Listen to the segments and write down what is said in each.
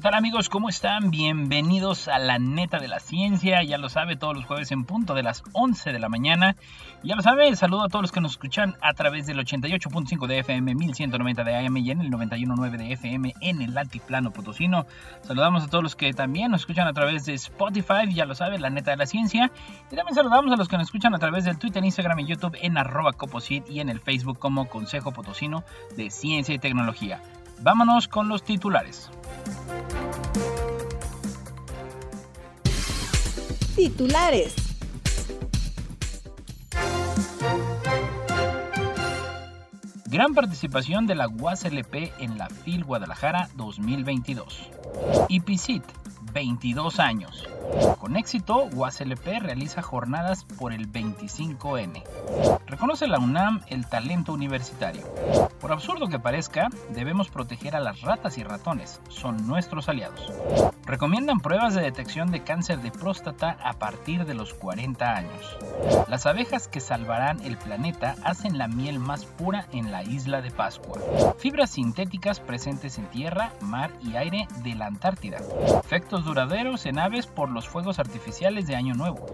¿Qué tal amigos? ¿Cómo están? Bienvenidos a la neta de la ciencia. Ya lo sabe, todos los jueves en punto de las 11 de la mañana. Ya lo sabe, saludo a todos los que nos escuchan a través del 88.5 de FM, 1190 de AM y en el 91.9 de FM en el altiplano potosino. Saludamos a todos los que también nos escuchan a través de Spotify, ya lo sabe, la neta de la ciencia. Y también saludamos a los que nos escuchan a través del Twitter, Instagram y YouTube en arroba coposit y en el Facebook como Consejo Potosino de Ciencia y Tecnología. Vámonos con los titulares. Titulares. Gran participación de la UASLP en la FIL Guadalajara 2022. IPCIT, 22 años. Con éxito, UASLP realiza jornadas por el 25N. Reconoce la UNAM el talento universitario. Por absurdo que parezca, debemos proteger a las ratas y ratones, son nuestros aliados. Recomiendan pruebas de detección de cáncer de próstata a partir de los 40 años. Las abejas que salvarán el planeta hacen la miel más pura en la isla de Pascua. Fibras sintéticas presentes en tierra, mar y aire de la Antártida. Efectos duraderos en aves por los fuegos artificiales de Año Nuevo.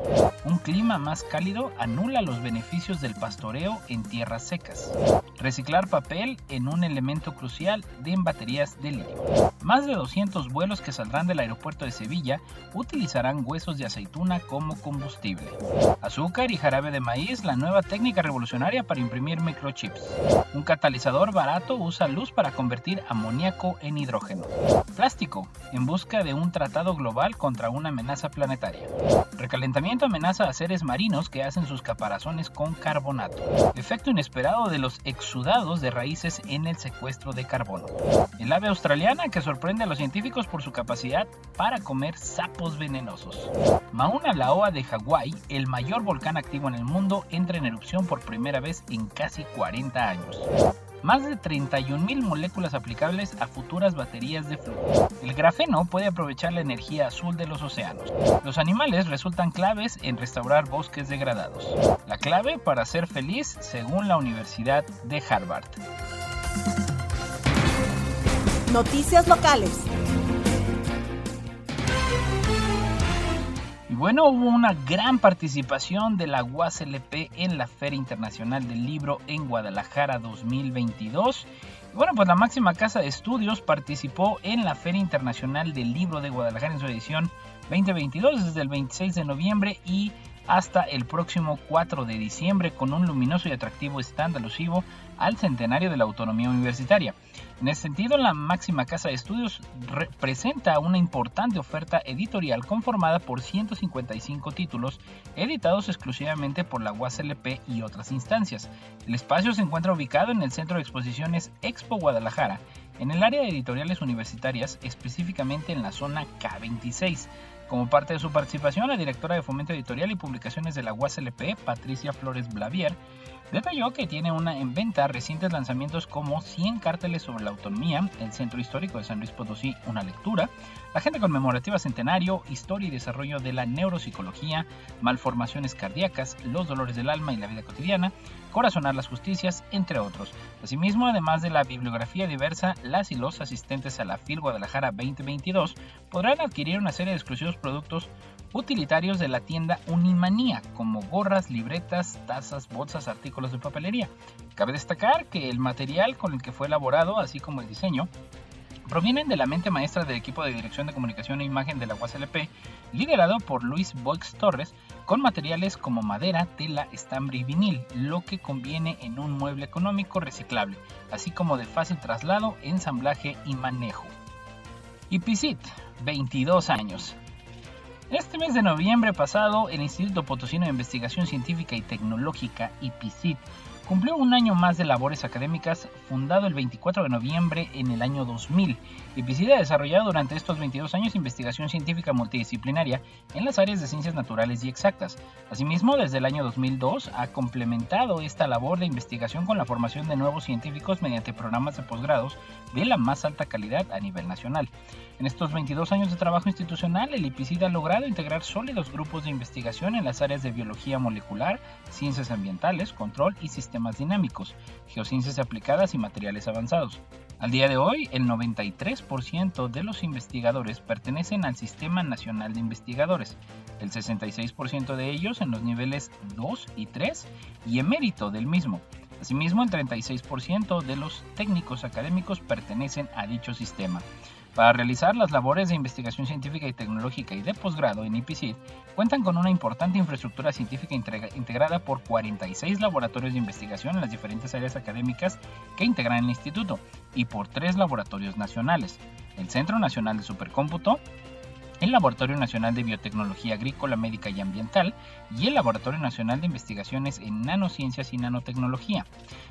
Un clima más cálido anula los beneficios del pastoreo en tierras secas. Reciclar papel en un elemento crucial de baterías de litio. Más de 200 vuelos que saldrán del aeropuerto de Sevilla utilizarán huesos de aceituna como combustible. Azúcar y jarabe de maíz, la nueva técnica revolucionaria para imprimir microchips. Un catalizador barato usa luz para convertir amoníaco en hidrógeno. Plástico, en busca de un tratado global contra una amenaza planetaria. Recalentamiento amenaza a seres marinos que hacen sus caparazones con carbonato. Efecto inesperado de los exudados de raíces en el secuestro de carbono. El ave australiana que sorprende a los científicos por su capacidad para comer sapos venenosos. Mauna Loa de Hawái, el mayor volcán activo en el mundo, entra en erupción por primera vez en casi 40 años más de 31.000 moléculas aplicables a futuras baterías de flujo. El grafeno puede aprovechar la energía azul de los océanos. Los animales resultan claves en restaurar bosques degradados. La clave para ser feliz según la Universidad de Harvard. Noticias locales. Bueno, hubo una gran participación de la UASLP en la Feria Internacional del Libro en Guadalajara 2022. Y bueno, pues la máxima casa de estudios participó en la Feria Internacional del Libro de Guadalajara en su edición 2022 desde el 26 de noviembre y hasta el próximo 4 de diciembre con un luminoso y atractivo stand alusivo al centenario de la autonomía universitaria. En ese sentido, la máxima casa de estudios presenta una importante oferta editorial conformada por 155 títulos editados exclusivamente por la UASLP y otras instancias. El espacio se encuentra ubicado en el Centro de Exposiciones Expo Guadalajara, en el área de editoriales universitarias, específicamente en la zona K26. Como parte de su participación, la directora de Fomento Editorial y Publicaciones de la UASLP, Patricia Flores Blavier, Detalló que tiene una en venta recientes lanzamientos como 100 cárteles sobre la autonomía, el Centro Histórico de San Luis Potosí, una lectura, la Agenda Conmemorativa Centenario, Historia y Desarrollo de la Neuropsicología, Malformaciones Cardíacas, Los Dolores del Alma y la Vida Cotidiana, Corazonar las Justicias, entre otros. Asimismo, además de la bibliografía diversa, las y los asistentes a la FIL Guadalajara 2022 podrán adquirir una serie de exclusivos productos utilitarios de la tienda Unimanía, como gorras, libretas, tazas, bolsas, artículos de papelería. Cabe destacar que el material con el que fue elaborado, así como el diseño, provienen de la mente maestra del equipo de dirección de comunicación e imagen de la UASLP, liderado por Luis Boix Torres, con materiales como madera, tela, estambre y vinil, lo que conviene en un mueble económico reciclable, así como de fácil traslado, ensamblaje y manejo. IPCIT, 22 años. Este mes de noviembre pasado, el Instituto Potosino de Investigación Científica y Tecnológica, IPCIT, cumplió un año más de labores académicas, fundado el 24 de noviembre en el año 2000. IPCID ha desarrollado durante estos 22 años investigación científica multidisciplinaria en las áreas de ciencias naturales y exactas. Asimismo, desde el año 2002 ha complementado esta labor de investigación con la formación de nuevos científicos mediante programas de posgrados de la más alta calidad a nivel nacional. En estos 22 años de trabajo institucional, el IPCID ha logrado integrar sólidos grupos de investigación en las áreas de biología molecular, ciencias ambientales, control y sistemas dinámicos, geociencias aplicadas y materiales avanzados. Al día de hoy, el 93% de los investigadores pertenecen al Sistema Nacional de Investigadores, el 66% de ellos en los niveles 2 y 3 y emérito del mismo. Asimismo, el 36% de los técnicos académicos pertenecen a dicho sistema. Para realizar las labores de investigación científica y tecnológica y de posgrado en IPCID, cuentan con una importante infraestructura científica integrada por 46 laboratorios de investigación en las diferentes áreas académicas que integran el instituto y por tres laboratorios nacionales, el Centro Nacional de Supercómputo, el Laboratorio Nacional de Biotecnología Agrícola, Médica y Ambiental y el Laboratorio Nacional de Investigaciones en Nanociencias y Nanotecnología.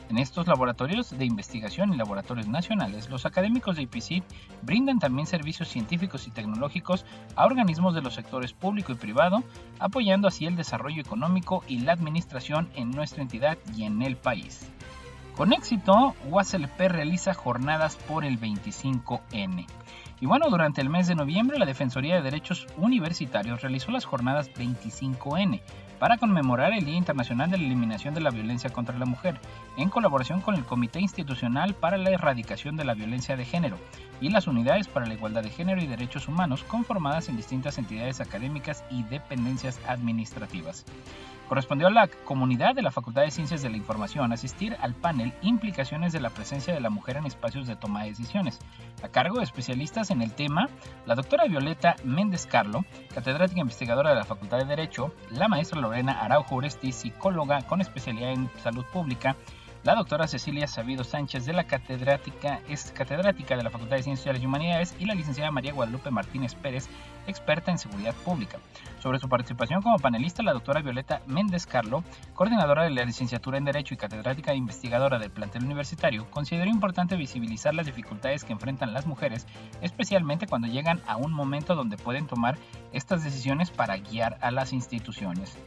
En estos laboratorios de investigación y laboratorios nacionales, los académicos de IPCID brindan también servicios científicos y tecnológicos a organismos de los sectores público y privado, apoyando así el desarrollo económico y la administración en nuestra entidad y en el país. Con éxito, UASLP realiza jornadas por el 25N. Y bueno, durante el mes de noviembre la Defensoría de Derechos Universitarios realizó las jornadas 25N para conmemorar el Día Internacional de la Eliminación de la Violencia contra la Mujer, en colaboración con el Comité Institucional para la Erradicación de la Violencia de Género y las Unidades para la Igualdad de Género y Derechos Humanos conformadas en distintas entidades académicas y dependencias administrativas. Correspondió a la comunidad de la Facultad de Ciencias de la Información asistir al panel Implicaciones de la presencia de la mujer en espacios de toma de decisiones, a cargo de especialistas en el tema, la doctora Violeta Méndez Carlo, catedrática investigadora de la Facultad de Derecho, la maestra Lorena Araujo Uresti, psicóloga con especialidad en salud pública, la doctora Cecilia Sabido Sánchez de la catedrática, catedrática de la Facultad de Ciencias y Humanidades y la licenciada María Guadalupe Martínez Pérez, experta en seguridad pública. Sobre su participación como panelista, la doctora Violeta Méndez Carlo, coordinadora de la licenciatura en Derecho y catedrática e investigadora del plantel universitario, consideró importante visibilizar las dificultades que enfrentan las mujeres, especialmente cuando llegan a un momento donde pueden tomar estas decisiones para guiar a las instituciones.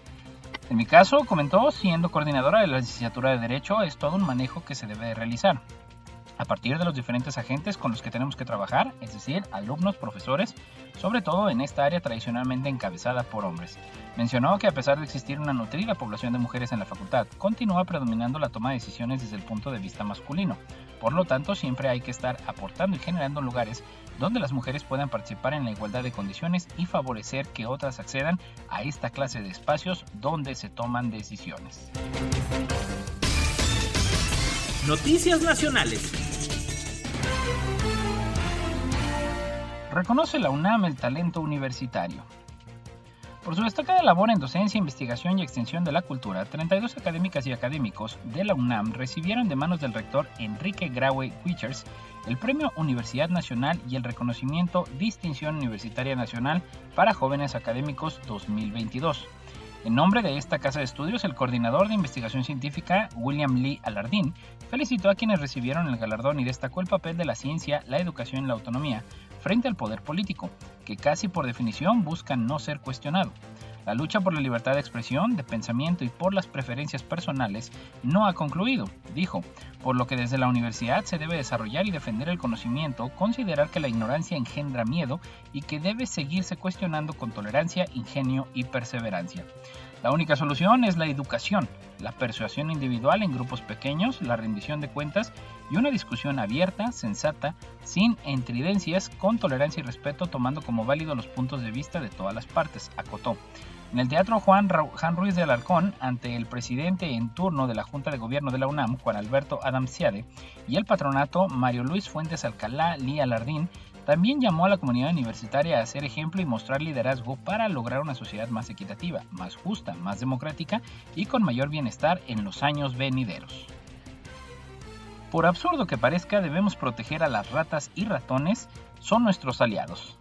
En mi caso, comentó, siendo coordinadora de la licenciatura de Derecho, es todo un manejo que se debe realizar a partir de los diferentes agentes con los que tenemos que trabajar, es decir, alumnos, profesores, sobre todo en esta área tradicionalmente encabezada por hombres. Mencionó que a pesar de existir una nutrida población de mujeres en la facultad, continúa predominando la toma de decisiones desde el punto de vista masculino. Por lo tanto, siempre hay que estar aportando y generando lugares donde las mujeres puedan participar en la igualdad de condiciones y favorecer que otras accedan a esta clase de espacios donde se toman decisiones. Noticias Nacionales. Reconoce la UNAM el talento universitario. Por su destacada labor en docencia, investigación y extensión de la cultura, 32 académicas y académicos de la UNAM recibieron de manos del rector Enrique Graue Wichers el Premio Universidad Nacional y el reconocimiento Distinción Universitaria Nacional para Jóvenes Académicos 2022. En nombre de esta casa de estudios, el coordinador de investigación científica, William Lee Alardín, felicitó a quienes recibieron el galardón y destacó el papel de la ciencia, la educación y la autonomía frente al poder político, que casi por definición buscan no ser cuestionado. La lucha por la libertad de expresión, de pensamiento y por las preferencias personales no ha concluido, dijo, por lo que desde la universidad se debe desarrollar y defender el conocimiento, considerar que la ignorancia engendra miedo y que debe seguirse cuestionando con tolerancia, ingenio y perseverancia. La única solución es la educación, la persuasión individual en grupos pequeños, la rendición de cuentas y una discusión abierta, sensata, sin entridencias, con tolerancia y respeto, tomando como válido los puntos de vista de todas las partes, acotó. En el Teatro Juan, Ruiz de Alarcón, ante el presidente en turno de la Junta de Gobierno de la UNAM, Juan Alberto Adamciade, y el patronato Mario Luis Fuentes Alcalá Lía Lardín, también llamó a la comunidad universitaria a ser ejemplo y mostrar liderazgo para lograr una sociedad más equitativa, más justa, más democrática y con mayor bienestar en los años venideros. Por absurdo que parezca, debemos proteger a las ratas y ratones, son nuestros aliados.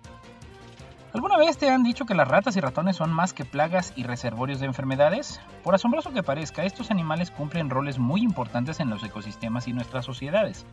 ¿Alguna vez te han dicho que las ratas y ratones son más que plagas y reservorios de enfermedades? Por asombroso que parezca, estos animales cumplen roles muy importantes en los ecosistemas y nuestras sociedades.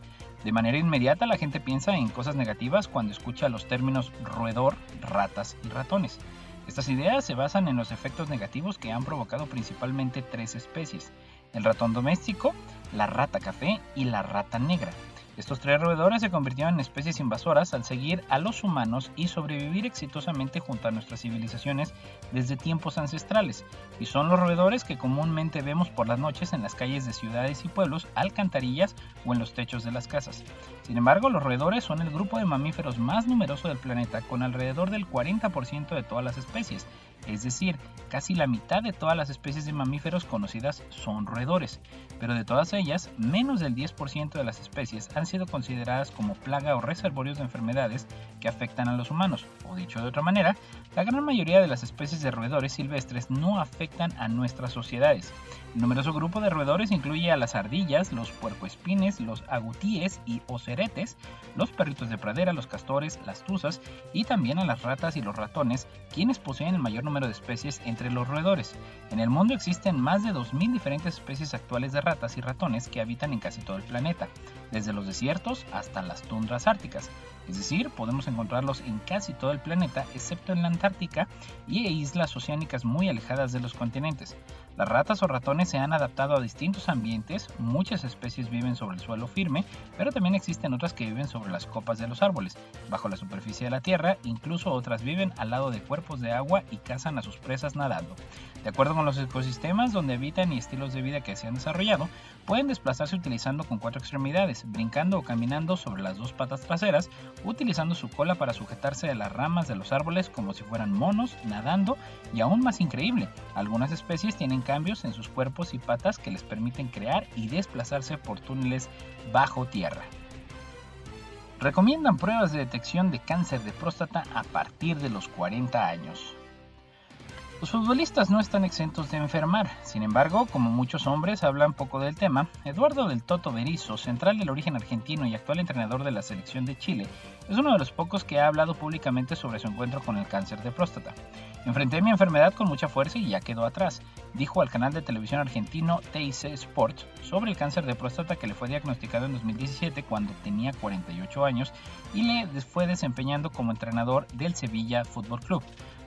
De manera inmediata la gente piensa en cosas negativas cuando escucha los términos roedor, ratas y ratones. Estas ideas se basan en los efectos negativos que han provocado principalmente tres especies, el ratón doméstico, la rata café y la rata negra. Estos tres roedores se convirtieron en especies invasoras al seguir a los humanos y sobrevivir exitosamente junto a nuestras civilizaciones desde tiempos ancestrales, y son los roedores que comúnmente vemos por las noches en las calles de ciudades y pueblos, alcantarillas o en los techos de las casas. Sin embargo, los roedores son el grupo de mamíferos más numeroso del planeta con alrededor del 40% de todas las especies, es decir, casi la mitad de todas las especies de mamíferos conocidas son roedores, pero de todas ellas, menos del 10% de las especies han sido consideradas como plaga o reservorios de enfermedades que afectan a los humanos, o dicho de otra manera, la gran mayoría de las especies de roedores silvestres no afectan a nuestras sociedades. El numeroso grupo de roedores incluye a las ardillas, los puercoespines, los agutíes y oceretes, los perritos de pradera, los castores, las tuzas y también a las ratas y los ratones, quienes poseen el mayor número de especies entre los roedores. En el mundo existen más de 2.000 diferentes especies actuales de ratas y ratones que habitan en casi todo el planeta, desde los desiertos hasta las tundras árticas. Es decir, podemos encontrarlos en casi todo el planeta, excepto en la Antártica y islas oceánicas muy alejadas de los continentes. Las ratas o ratones se han adaptado a distintos ambientes, muchas especies viven sobre el suelo firme, pero también existen otras que viven sobre las copas de los árboles, bajo la superficie de la tierra, incluso otras viven al lado de cuerpos de agua y cazan a sus presas nadando. De acuerdo con los ecosistemas donde habitan y estilos de vida que se han desarrollado, pueden desplazarse utilizando con cuatro extremidades, brincando o caminando sobre las dos patas traseras, utilizando su cola para sujetarse a las ramas de los árboles como si fueran monos, nadando y aún más increíble, algunas especies tienen cambios en sus cuerpos y patas que les permiten crear y desplazarse por túneles bajo tierra. Recomiendan pruebas de detección de cáncer de próstata a partir de los 40 años. Los futbolistas no están exentos de enfermar, sin embargo, como muchos hombres hablan poco del tema, Eduardo del Toto Berizzo, central del origen argentino y actual entrenador de la selección de Chile, es uno de los pocos que ha hablado públicamente sobre su encuentro con el cáncer de próstata. Enfrenté mi enfermedad con mucha fuerza y ya quedó atrás, dijo al canal de televisión argentino TIC Sports sobre el cáncer de próstata que le fue diagnosticado en 2017 cuando tenía 48 años y le fue desempeñando como entrenador del Sevilla Fútbol Club.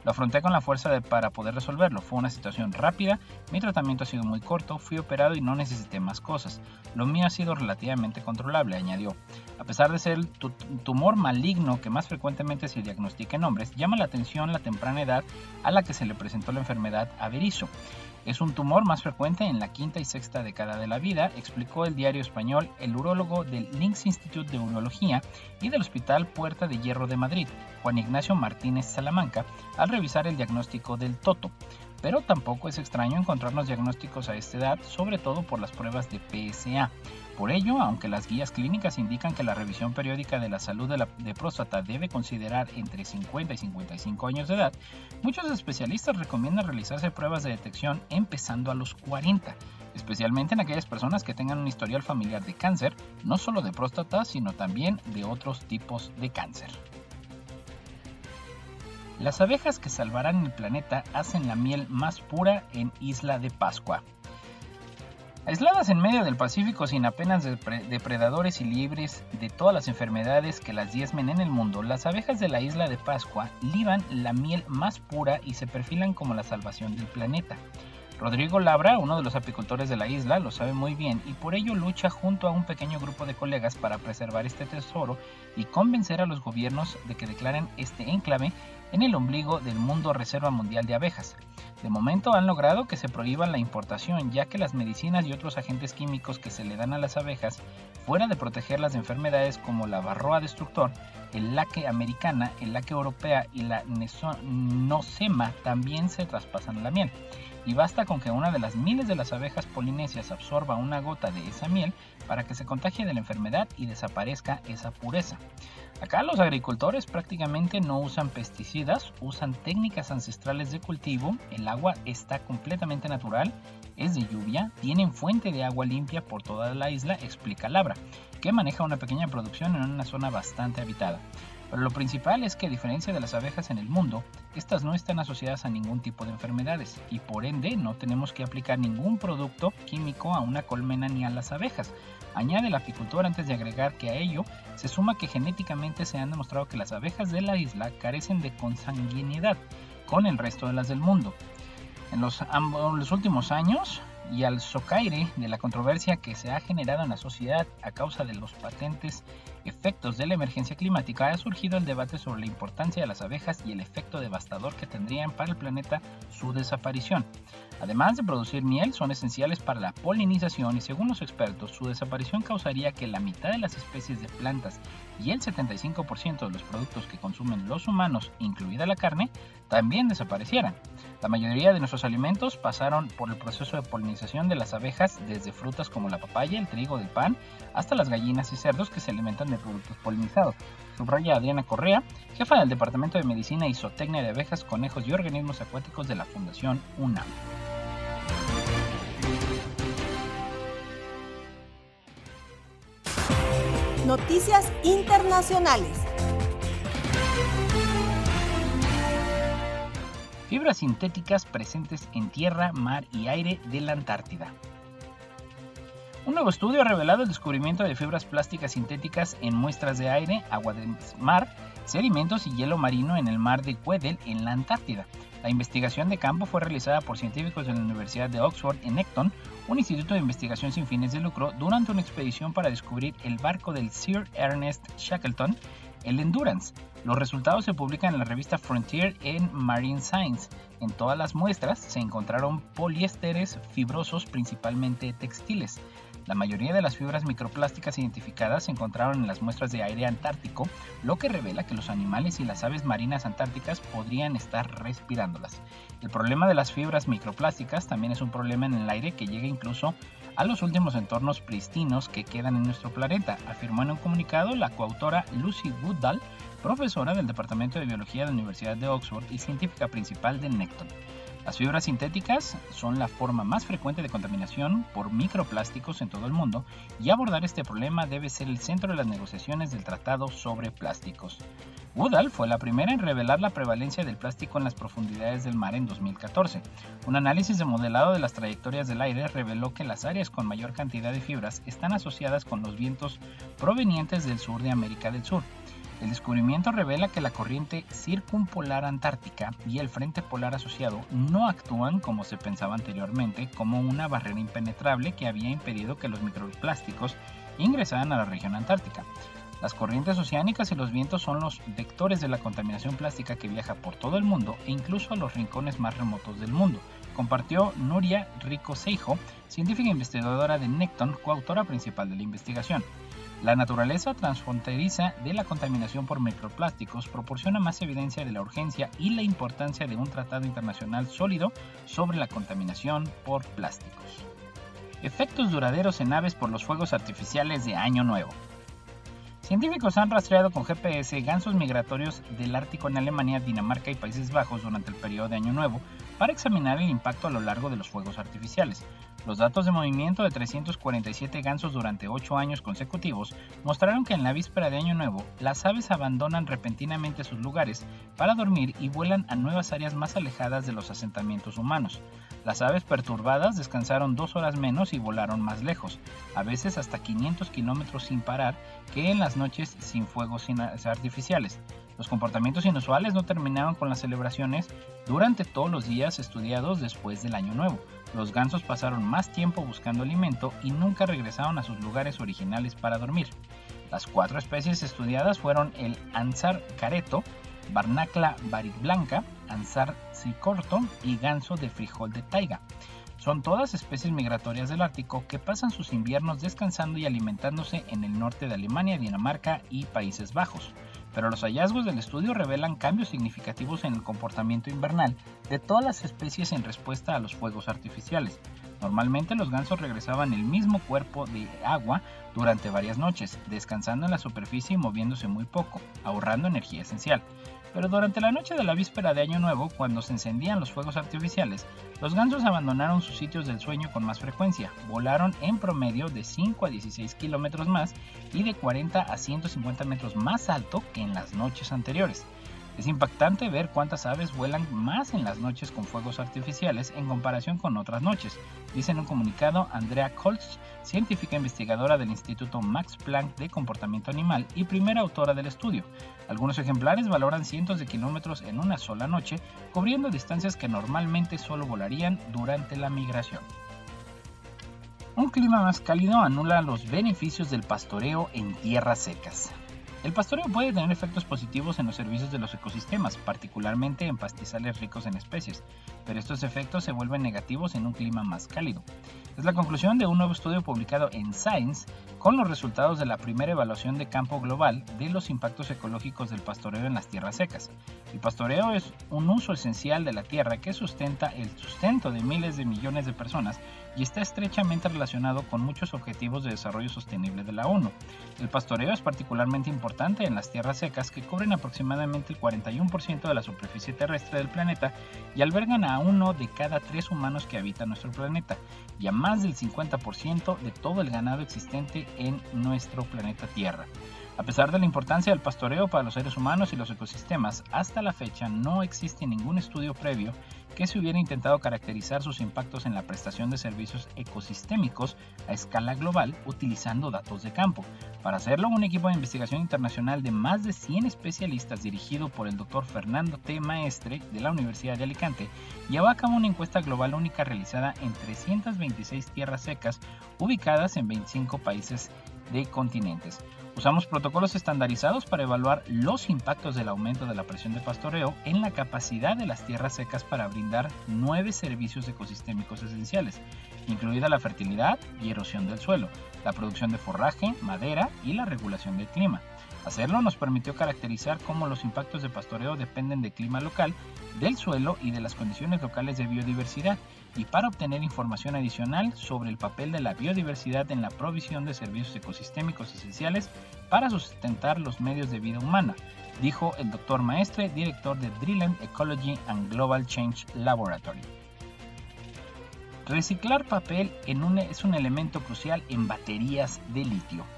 Lo afronté con la fuerza de, para poder resolverlo. Fue una situación rápida, mi tratamiento ha sido muy corto, fui operado y no necesité más cosas. Lo mío ha sido relativamente controlable, añadió. A pesar de ser el tumor maligno que más frecuentemente se diagnostica en hombres, llama la atención la temprana edad a la que se le presentó la enfermedad a Berizo. Es un tumor más frecuente en la quinta y sexta década de la vida, explicó el diario español el urólogo del Links Institute de Urología y del Hospital Puerta de Hierro de Madrid, Juan Ignacio Martínez Salamanca, al revisar el diagnóstico del Toto. Pero tampoco es extraño encontrarnos diagnósticos a esta edad, sobre todo por las pruebas de PSA. Por ello, aunque las guías clínicas indican que la revisión periódica de la salud de, la, próstata debe considerar entre 50 y 55 años de edad, muchos especialistas recomiendan realizarse pruebas de detección empezando a los 40, especialmente en aquellas personas que tengan un historial familiar de cáncer, no solo de próstata, sino también de otros tipos de cáncer. Las abejas que salvarán el planeta hacen la miel más pura en Isla de Pascua. Aisladas en medio del Pacífico sin apenas depredadores y libres de todas las enfermedades que las diezmen en el mundo, las abejas de la isla de Pascua liban la miel más pura y se perfilan como la salvación del planeta. Rodrigo Labra, uno de los apicultores de la isla, lo sabe muy bien y por ello lucha junto a un pequeño grupo de colegas para preservar este tesoro y convencer a los gobiernos de que declaren este enclave en el ombligo del mundo reserva mundial de abejas. De momento han logrado que se prohíba la importación, ya que las medicinas y otros agentes químicos que se le dan a las abejas, fuera de protegerlas de enfermedades como la varroa destructor, el laque americana, el laque europea y la nosema, también se traspasan a la miel. Y basta con que una de las miles de las abejas polinesias absorba una gota de esa miel para que se contagie de la enfermedad y desaparezca esa pureza. Acá los agricultores prácticamente no usan pesticidas, usan técnicas ancestrales de cultivo, el agua está completamente natural, es de lluvia, tienen fuente de agua limpia por toda la isla, explica Labra. que maneja una pequeña producción en una zona bastante habitada. Pero lo principal es que a diferencia de las abejas en el mundo, estas no están asociadas a ningún tipo de enfermedades y por ende no tenemos que aplicar ningún producto químico a una colmena ni a las abejas. Añade el apicultor antes de agregar que a ello se suma que genéticamente se han demostrado que las abejas de la isla carecen de consanguinidad con el resto de las del mundo. En los, los últimos años, y al socaire de la controversia que se ha generado en la sociedad a causa de los patentes efectos de la emergencia climática, ha surgido el debate sobre la importancia de las abejas y el efecto devastador que tendrían para el planeta su desaparición. Además de producir miel, son esenciales para la polinización y según los expertos, su desaparición causaría que la mitad de las especies de plantas y el 75% de los productos que consumen los humanos, incluida la carne, también desaparecieran. La mayoría de nuestros alimentos pasaron por el proceso de polinización de las abejas, desde frutas como la papaya, el trigo, el pan, hasta las gallinas y cerdos que se alimentan de productos polinizados. Subraya Adriana Correa, jefa del Departamento de Medicina y Zootecnia de Abejas, Conejos y Organismos Acuáticos de la Fundación UNAM. Noticias Internacionales. Fibras sintéticas presentes en tierra, mar y aire de la Antártida. Un nuevo estudio ha revelado el descubrimiento de fibras plásticas sintéticas en muestras de aire, agua de mar, sedimentos y hielo marino en el mar de Weddell en la Antártida. La investigación de campo fue realizada por científicos de la Universidad de Oxford en Ecton, un instituto de investigación sin fines de lucro, durante una expedición para descubrir el barco del Sir Ernest Shackleton, el Endurance. Los resultados se publican en la revista Frontier en Marine Science. En todas las muestras se encontraron poliésteres fibrosos, principalmente textiles. La mayoría de las fibras microplásticas identificadas se encontraron en las muestras de aire antártico, lo que revela que los animales y las aves marinas antárticas podrían estar respirándolas. El problema de las fibras microplásticas también es un problema en el aire que llega incluso a los últimos entornos pristinos que quedan en nuestro planeta, afirmó en un comunicado la coautora Lucy Woodall, profesora del Departamento de Biología de la Universidad de Oxford y científica principal de Necton. Las fibras sintéticas son la forma más frecuente de contaminación por microplásticos en todo el mundo y abordar este problema debe ser el centro de las negociaciones del Tratado sobre Plásticos. Woodall fue la primera en revelar la prevalencia del plástico en las profundidades del mar en 2014. Un análisis de modelado de las trayectorias del aire reveló que las áreas con mayor cantidad de fibras están asociadas con los vientos provenientes del sur de América del Sur. El descubrimiento revela que la corriente circumpolar antártica y el frente polar asociado no actúan como se pensaba anteriormente como una barrera impenetrable que había impedido que los microplásticos ingresaran a la región antártica. Las corrientes oceánicas y los vientos son los vectores de la contaminación plástica que viaja por todo el mundo e incluso a los rincones más remotos del mundo, compartió Nuria Rico Seijo, científica investigadora de Necton, coautora principal de la investigación. La naturaleza transfronteriza de la contaminación por microplásticos proporciona más evidencia de la urgencia y la importancia de un tratado internacional sólido sobre la contaminación por plásticos. Efectos duraderos en aves por los fuegos artificiales de Año Nuevo. Científicos han rastreado con GPS gansos migratorios del Ártico en Alemania, Dinamarca y Países Bajos durante el periodo de Año Nuevo para examinar el impacto a lo largo de los fuegos artificiales. Los datos de movimiento de 347 gansos durante 8 años consecutivos mostraron que en la víspera de Año Nuevo, las aves abandonan repentinamente sus lugares para dormir y vuelan a nuevas áreas más alejadas de los asentamientos humanos. Las aves perturbadas descansaron dos horas menos y volaron más lejos, a veces hasta 500 kilómetros sin parar, que en las noches sin fuegos artificiales. Los comportamientos inusuales no terminaron con las celebraciones durante todos los días estudiados después del Año Nuevo. Los gansos pasaron más tiempo buscando alimento y nunca regresaron a sus lugares originales para dormir. Las cuatro especies estudiadas fueron el ansar careto, barnacla blanca, ansar cicorto y ganso de frijol de taiga. Son todas especies migratorias del Ártico que pasan sus inviernos descansando y alimentándose en el norte de Alemania, Dinamarca y Países Bajos pero los hallazgos del estudio revelan cambios significativos en el comportamiento invernal de todas las especies en respuesta a los fuegos artificiales. Normalmente los gansos regresaban el mismo cuerpo de agua durante varias noches, descansando en la superficie y moviéndose muy poco, ahorrando energía esencial. Pero durante la noche de la víspera de Año Nuevo, cuando se encendían los fuegos artificiales, los gansos abandonaron sus sitios del sueño con más frecuencia, volaron en promedio de 5 a 16 kilómetros más y de 40 a 150 metros más alto que en las noches anteriores. Es impactante ver cuántas aves vuelan más en las noches con fuegos artificiales en comparación con otras noches, dice en un comunicado Andrea Koltz, científica investigadora del Instituto Max Planck de Comportamiento Animal y primera autora del estudio. Algunos ejemplares valoran cientos de kilómetros en una sola noche, cubriendo distancias que normalmente solo volarían durante la migración. Un clima más cálido anula los beneficios del pastoreo en tierras secas. El pastoreo puede tener efectos positivos en los servicios de los ecosistemas, particularmente en pastizales ricos en especies, pero estos efectos se vuelven negativos en un clima más cálido. Es la conclusión de un nuevo estudio publicado en Science con los resultados de la primera evaluación de campo global de los impactos ecológicos del pastoreo en las tierras secas. El pastoreo es un uso esencial de la tierra que sustenta el sustento de miles de millones de personas y está estrechamente relacionado con muchos objetivos de desarrollo sostenible de la ONU. El pastoreo es particularmente importante en las tierras secas que cubren aproximadamente el 41% de la superficie terrestre del planeta y albergan a uno de cada tres humanos que habitan nuestro planeta y a más del 50% de todo el ganado existente en nuestro planeta Tierra. A pesar de la importancia del pastoreo para los seres humanos y los ecosistemas, hasta la fecha no existe ningún estudio previo que se hubiera intentado caracterizar sus impactos en la prestación de servicios ecosistémicos a escala global utilizando datos de campo. Para hacerlo, un equipo de investigación internacional de más de 100 especialistas dirigido por el doctor Fernando T. Maestre de la Universidad de Alicante llevó a cabo una encuesta global única realizada en 326 tierras secas ubicadas en 25 países de continentes. Usamos protocolos estandarizados para evaluar los impactos del aumento de la presión de pastoreo en la capacidad de las tierras secas para brindar nueve servicios ecosistémicos esenciales, incluida la fertilidad y erosión del suelo, la producción de forraje, madera y la regulación del clima. Hacerlo nos permitió caracterizar cómo los impactos de pastoreo dependen del clima local, del suelo y de las condiciones locales de biodiversidad, y para obtener información adicional sobre el papel de la biodiversidad en la provisión de servicios ecosistémicos esenciales para sustentar los medios de vida humana, dijo el doctor Maestre, director de Dreamland Ecology and Global Change Laboratory. Reciclar papel es un elemento crucial en baterías de litio.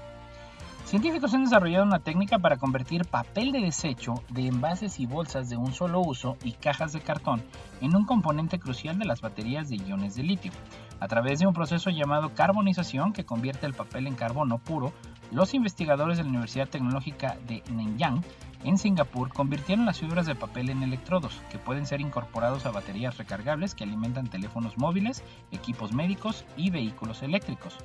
Científicos han desarrollado una técnica para convertir papel de desecho de envases y bolsas de un solo uso y cajas de cartón en un componente crucial de las baterías de iones de litio. A través de un proceso llamado carbonización que convierte el papel en carbono puro, los investigadores de la Universidad Tecnológica de Nanyang en Singapur convirtieron las fibras de papel en electrodos que pueden ser incorporados a baterías recargables que alimentan teléfonos móviles, equipos médicos y vehículos eléctricos.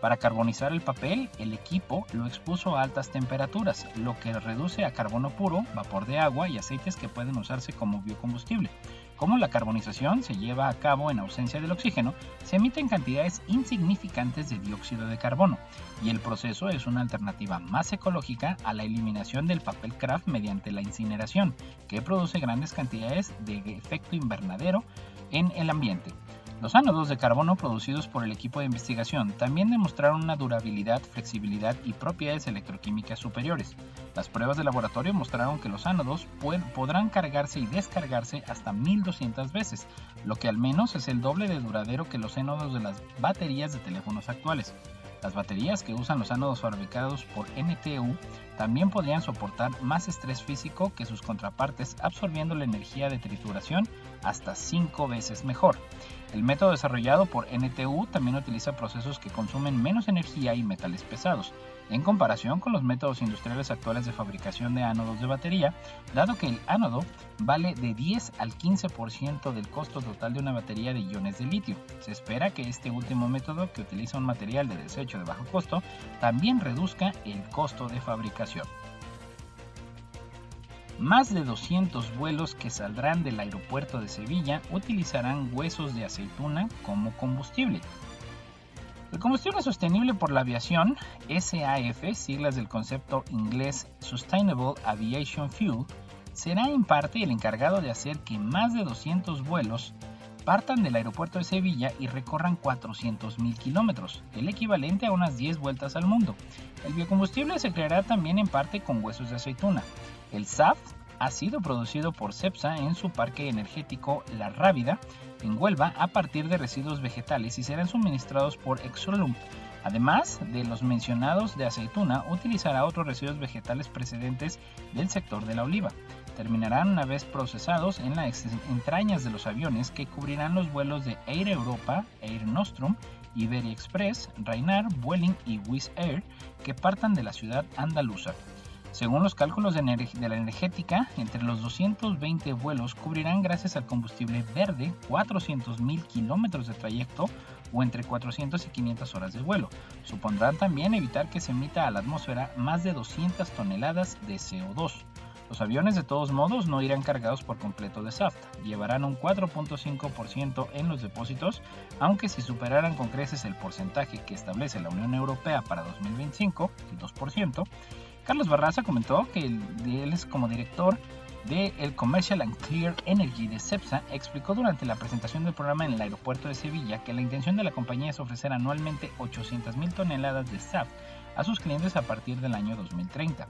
Para carbonizar el papel, el equipo lo expuso a altas temperaturas, lo que reduce a carbono puro, vapor de agua y aceites que pueden usarse como biocombustible. Como la carbonización se lleva a cabo en ausencia del oxígeno, se emiten cantidades insignificantes de dióxido de carbono, y el proceso es una alternativa más ecológica a la eliminación del papel craft mediante la incineración, que produce grandes cantidades de efecto invernadero en el ambiente. Los ánodos de carbono producidos por el equipo de investigación también demostraron una durabilidad, flexibilidad y propiedades electroquímicas superiores. Las pruebas de laboratorio mostraron que los ánodos podrán cargarse y descargarse hasta 1200 veces, lo que al menos es el doble de duradero que los ánodos de las baterías de teléfonos actuales. Las baterías que usan los ánodos fabricados por NTU también podrían soportar más estrés físico que sus contrapartes absorbiendo la energía de trituración hasta 5 veces mejor. El método desarrollado por NTU también utiliza procesos que consumen menos energía y metales pesados, en comparación con los métodos industriales actuales de fabricación de ánodos de batería, dado que el ánodo vale de 10 al 15% del costo total de una batería de iones de litio. Se espera que este último método, que utiliza un material de desecho de bajo costo, también reduzca el costo de fabricación más de 200 vuelos que saldrán del aeropuerto de Sevilla utilizarán huesos de aceituna como combustible. El combustible sostenible por la aviación, SAF, siglas del concepto inglés Sustainable Aviation Fuel, será en parte el encargado de hacer que más de 200 vuelos partan del aeropuerto de Sevilla y recorran 400.000 kilómetros, el equivalente a unas 10 vueltas al mundo. El biocombustible se creará también en parte con huesos de aceituna. El SAF ha sido producido por CEPSA en su parque energético La Rábida, en Huelva, a partir de residuos vegetales y serán suministrados por Exolum. Además de los mencionados de aceituna, utilizará otros residuos vegetales precedentes del sector de la oliva. Terminarán una vez procesados en las entrañas de los aviones que cubrirán los vuelos de Air Europa, Air Nostrum, Iberia Express, Rainar, Vueling y Wizz Air que partan de la ciudad andaluza. Según los cálculos de, la energética, entre los 220 vuelos cubrirán gracias al combustible verde 400.000 kilómetros de trayecto o entre 400 y 500 horas de vuelo. Supondrán también evitar que se emita a la atmósfera más de 200 toneladas de CO2. Los aviones de todos modos no irán cargados por completo de SAFT, llevarán un 4.5% en los depósitos, aunque si superaran con creces el porcentaje que establece la Unión Europea para 2025, el 2%, Carlos Barraza comentó que él como director de el Commercial and Clear Energy de CEPSA, explicó durante la presentación del programa en el aeropuerto de Sevilla que la intención de la compañía es ofrecer anualmente 800.000 toneladas de SAF a sus clientes a partir del año 2030.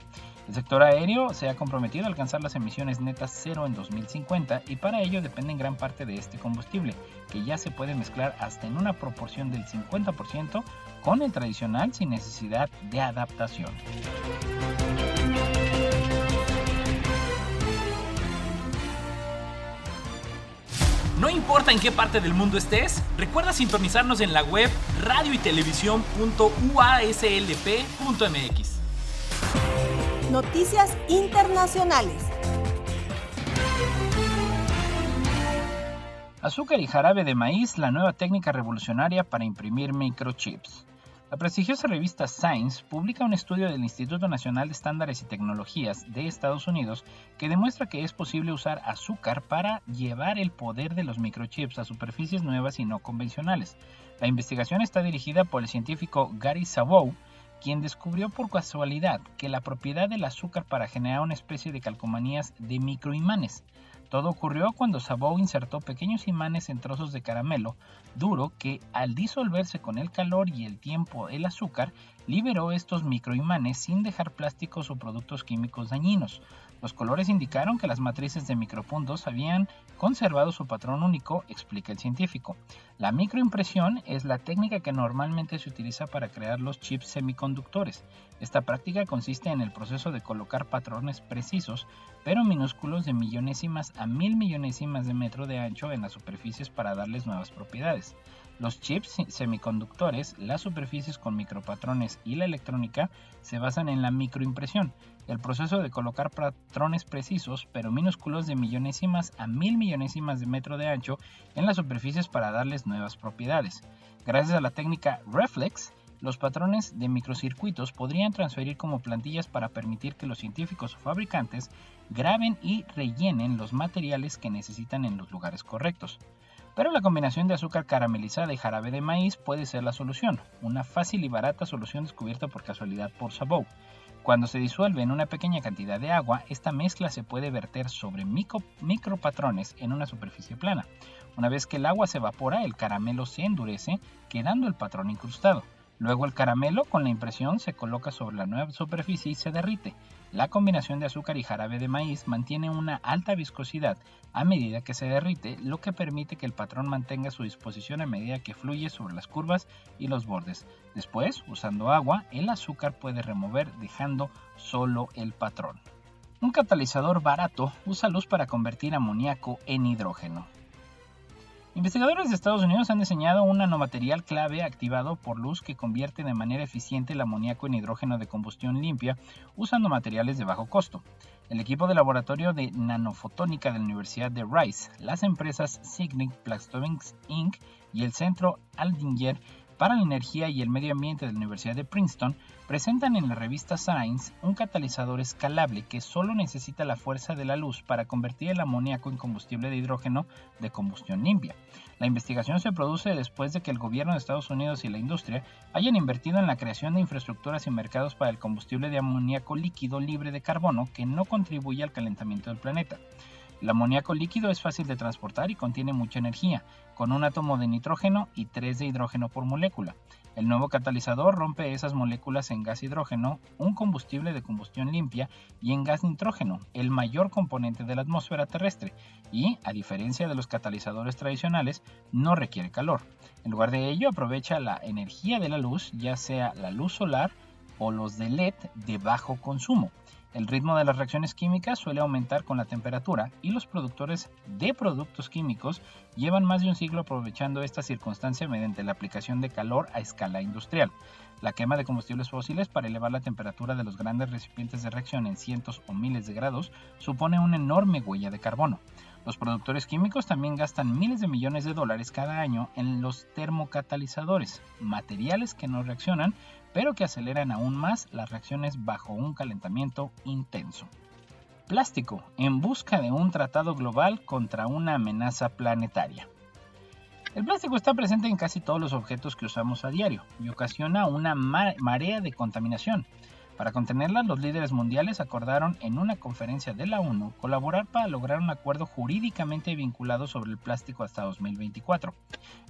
El sector aéreo se ha comprometido a alcanzar las emisiones netas cero en 2050 y para ello depende en gran parte de este combustible, que ya se puede mezclar hasta en una proporción del 50% con el tradicional sin necesidad de adaptación. No importa en qué parte del mundo estés, recuerda sintonizarnos en la web radio y televisión.uaslp.mx. Noticias internacionales. Azúcar y jarabe de maíz, la nueva técnica revolucionaria para imprimir microchips. La prestigiosa revista Science publica un estudio del Instituto Nacional de Estándares y Tecnologías de Estados Unidos que demuestra que es posible usar azúcar para llevar el poder de los microchips a superficies nuevas y no convencionales. La investigación está dirigida por el científico Gary Sabow, quien descubrió por casualidad que la propiedad del azúcar para generar una especie de calcomanías de microimanes. Todo ocurrió cuando Sabou insertó pequeños imanes en trozos de caramelo duro que, al disolverse con el calor y el tiempo el azúcar, liberó estos microimanes sin dejar plásticos o productos químicos dañinos. Los colores indicaron que las matrices de micropuntos habían conservado su patrón único, explica el científico. La microimpresión es la técnica que normalmente se utiliza para crear los chips semiconductores. Esta práctica consiste en el proceso de colocar patrones precisos, pero minúsculos de millonésimas a mil millonésimas de metro de ancho en las superficies para darles nuevas propiedades. Los chips semiconductores, las superficies con micropatrones y la electrónica se basan en la microimpresión, el proceso de colocar patrones precisos pero minúsculos de millonésimas a mil millonésimas de metro de ancho en las superficies para darles nuevas propiedades. Gracias a la técnica Reflex, los patrones de microcircuitos podrían transferir como plantillas para permitir que los científicos o fabricantes graben y rellenen los materiales que necesitan en los lugares correctos. Pero la combinación de azúcar caramelizada y jarabe de maíz puede ser la solución, una fácil y barata solución descubierta por casualidad por Sabou. Cuando se disuelve en una pequeña cantidad de agua, esta mezcla se puede verter sobre micro, micropatrones en una superficie plana. Una vez que el agua se evapora, el caramelo se endurece, quedando el patrón incrustado. Luego el caramelo con la impresión se coloca sobre la nueva superficie y se derrite. La combinación de azúcar y jarabe de maíz mantiene una alta viscosidad a medida que se derrite, lo que permite que el patrón mantenga su disposición a medida que fluye sobre las curvas y los bordes. Después, usando agua, el azúcar puede remover dejando solo el patrón. Un catalizador barato usa luz para convertir amoníaco en hidrógeno. Investigadores de Estados Unidos han diseñado un nanomaterial clave activado por luz que convierte de manera eficiente el amoníaco en hidrógeno de combustión limpia usando materiales de bajo costo. El equipo de laboratorio de nanofotónica de la Universidad de Rice, las empresas Signic Plastomics Inc. y el Centro Aldinger para la Energía y el Medio Ambiente de la Universidad de Princeton presentan en la revista Science un catalizador escalable que solo necesita la fuerza de la luz para convertir el amoníaco en combustible de hidrógeno de combustión limpia. La investigación se produce después de que el gobierno de Estados Unidos y la industria hayan invertido en la creación de infraestructuras y mercados para el combustible de amoníaco líquido libre de carbono que no contribuye al calentamiento del planeta. El amoníaco líquido es fácil de transportar y contiene mucha energía, con un átomo de nitrógeno y tres de hidrógeno por molécula. El nuevo catalizador rompe esas moléculas en gas hidrógeno, un combustible de combustión limpia, y en gas nitrógeno, el mayor componente de la atmósfera terrestre, y, a diferencia de los catalizadores tradicionales, no requiere calor. En lugar de ello, aprovecha la energía de la luz, ya sea la luz solar o los de LED de bajo consumo. El ritmo de las reacciones químicas suele aumentar con la temperatura y los productores de productos químicos llevan más de un siglo aprovechando esta circunstancia mediante la aplicación de calor a escala industrial. La quema de combustibles fósiles para elevar la temperatura de los grandes recipientes de reacción en cientos o miles de grados supone una enorme huella de carbono. Los productores químicos también gastan miles de millones de dólares cada año en los termocatalizadores, materiales que no reaccionan, pero que aceleran aún más las reacciones bajo un calentamiento intenso. Plástico, en busca de un tratado global contra una amenaza planetaria. El plástico está presente en casi todos los objetos que usamos a diario y ocasiona una marea de contaminación. Para contenerla, los líderes mundiales acordaron en una conferencia de la ONU colaborar para lograr un acuerdo jurídicamente vinculado sobre el plástico hasta 2024.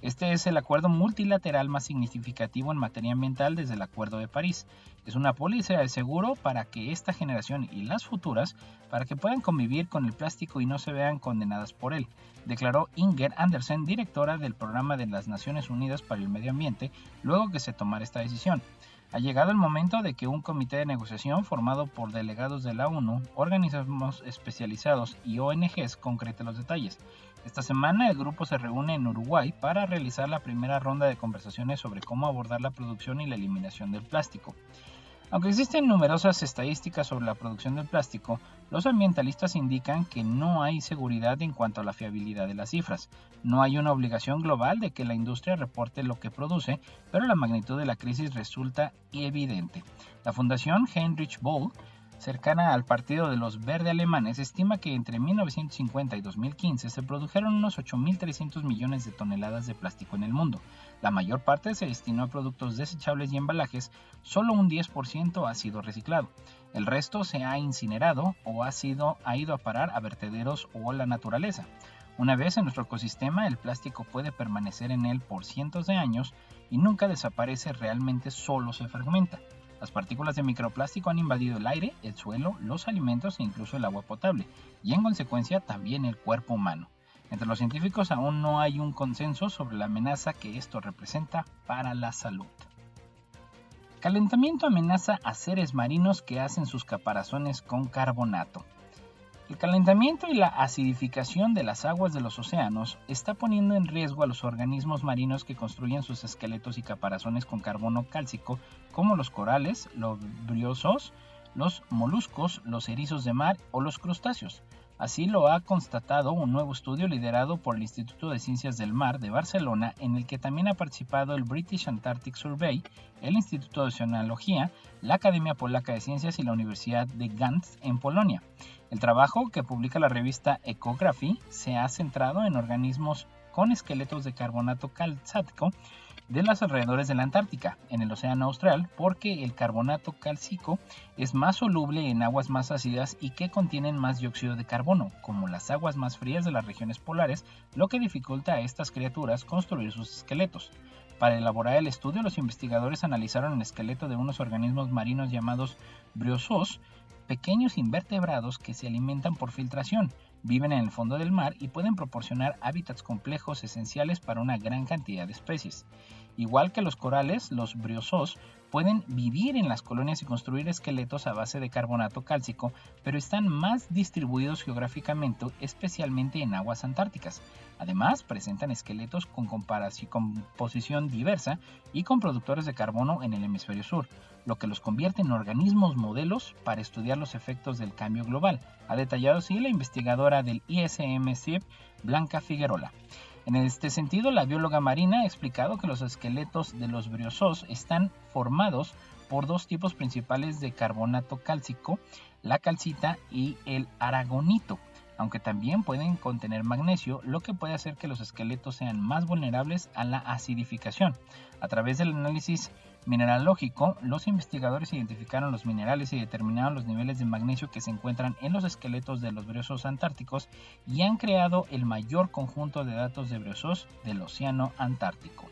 Este es el acuerdo multilateral más significativo en materia ambiental desde el Acuerdo de París. Es una póliza de seguro para que esta generación y las futuras para que puedan convivir con el plástico y no se vean condenadas por él, declaró Inger Andersen, directora del Programa de las Naciones Unidas para el Medio Ambiente, luego que se tomara esta decisión. Ha llegado el momento de que un comité de negociación formado por delegados de la ONU, organismos especializados y ONGs concrete los detalles. Esta semana el grupo se reúne en Uruguay para realizar la primera ronda de conversaciones sobre cómo abordar la producción y la eliminación del plástico. Aunque existen numerosas estadísticas sobre la producción del plástico, los ambientalistas indican que no hay seguridad en cuanto a la fiabilidad de las cifras. No hay una obligación global de que la industria reporte lo que produce, pero la magnitud de la crisis resulta evidente. La Fundación Heinrich Boll cercana al Partido de los Verde Alemanes, estima que entre 1950 y 2015 se produjeron unos 8.300 millones de toneladas de plástico en el mundo. La mayor parte se destinó a productos desechables y embalajes, solo un 10% ha sido reciclado. El resto se ha incinerado o ha, sido, ha ido a parar a vertederos o a la naturaleza. Una vez en nuestro ecosistema, el plástico puede permanecer en él por cientos de años y nunca desaparece realmente, solo se fragmenta. Las partículas de microplástico han invadido el aire, el suelo, los alimentos e incluso el agua potable, y en consecuencia también el cuerpo humano. Entre los científicos aún no hay un consenso sobre la amenaza que esto representa para la salud. Calentamiento amenaza a seres marinos que hacen sus caparazones con carbonato. El calentamiento y la acidificación de las aguas de los océanos está poniendo en riesgo a los organismos marinos que construyen sus esqueletos y caparazones con carbono cálcico, como los corales, los briosos, los moluscos, los erizos de mar o los crustáceos. Así lo ha constatado un nuevo estudio liderado por el Instituto de Ciencias del Mar de Barcelona, en el que también ha participado el British Antarctic Survey, el Instituto de Oceanología, la Academia Polaca de Ciencias y la Universidad de Gantz en Polonia. El trabajo que publica la revista Ecography se ha centrado en organismos con esqueletos de carbonato calcático de los alrededores de la Antártica, en el Océano Austral, porque el carbonato cálcico es más soluble en aguas más ácidas y que contienen más dióxido de carbono, como las aguas más frías de las regiones polares, lo que dificulta a estas criaturas construir sus esqueletos. Para elaborar el estudio, los investigadores analizaron el esqueleto de unos organismos marinos llamados briozoos, pequeños invertebrados que se alimentan por filtración, viven en el fondo del mar y pueden proporcionar hábitats complejos esenciales para una gran cantidad de especies. Igual que los corales, los briozoos pueden vivir en las colonias y construir esqueletos a base de carbonato cálcico, pero están más distribuidos geográficamente, especialmente en aguas antárticas. Además, presentan esqueletos con composición diversa y con productores de carbono en el hemisferio sur, lo que los convierte en organismos modelos para estudiar los efectos del cambio global, ha detallado así la investigadora del ISM-CIP, Blanca Figuerola. En este sentido, la bióloga marina ha explicado que los esqueletos de los briozoos están formados por dos tipos principales de carbonato cálcico, la calcita y el aragonito, aunque también pueden contener magnesio, lo que puede hacer que los esqueletos sean más vulnerables a la acidificación. A través del análisis mineralógico, los investigadores identificaron los minerales y determinaron los niveles de magnesio que se encuentran en los esqueletos de los briosos antárticos y han creado el mayor conjunto de datos de briosos del océano Antártico.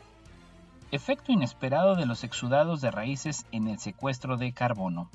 Efecto inesperado de los exudados de raíces en el secuestro de carbono.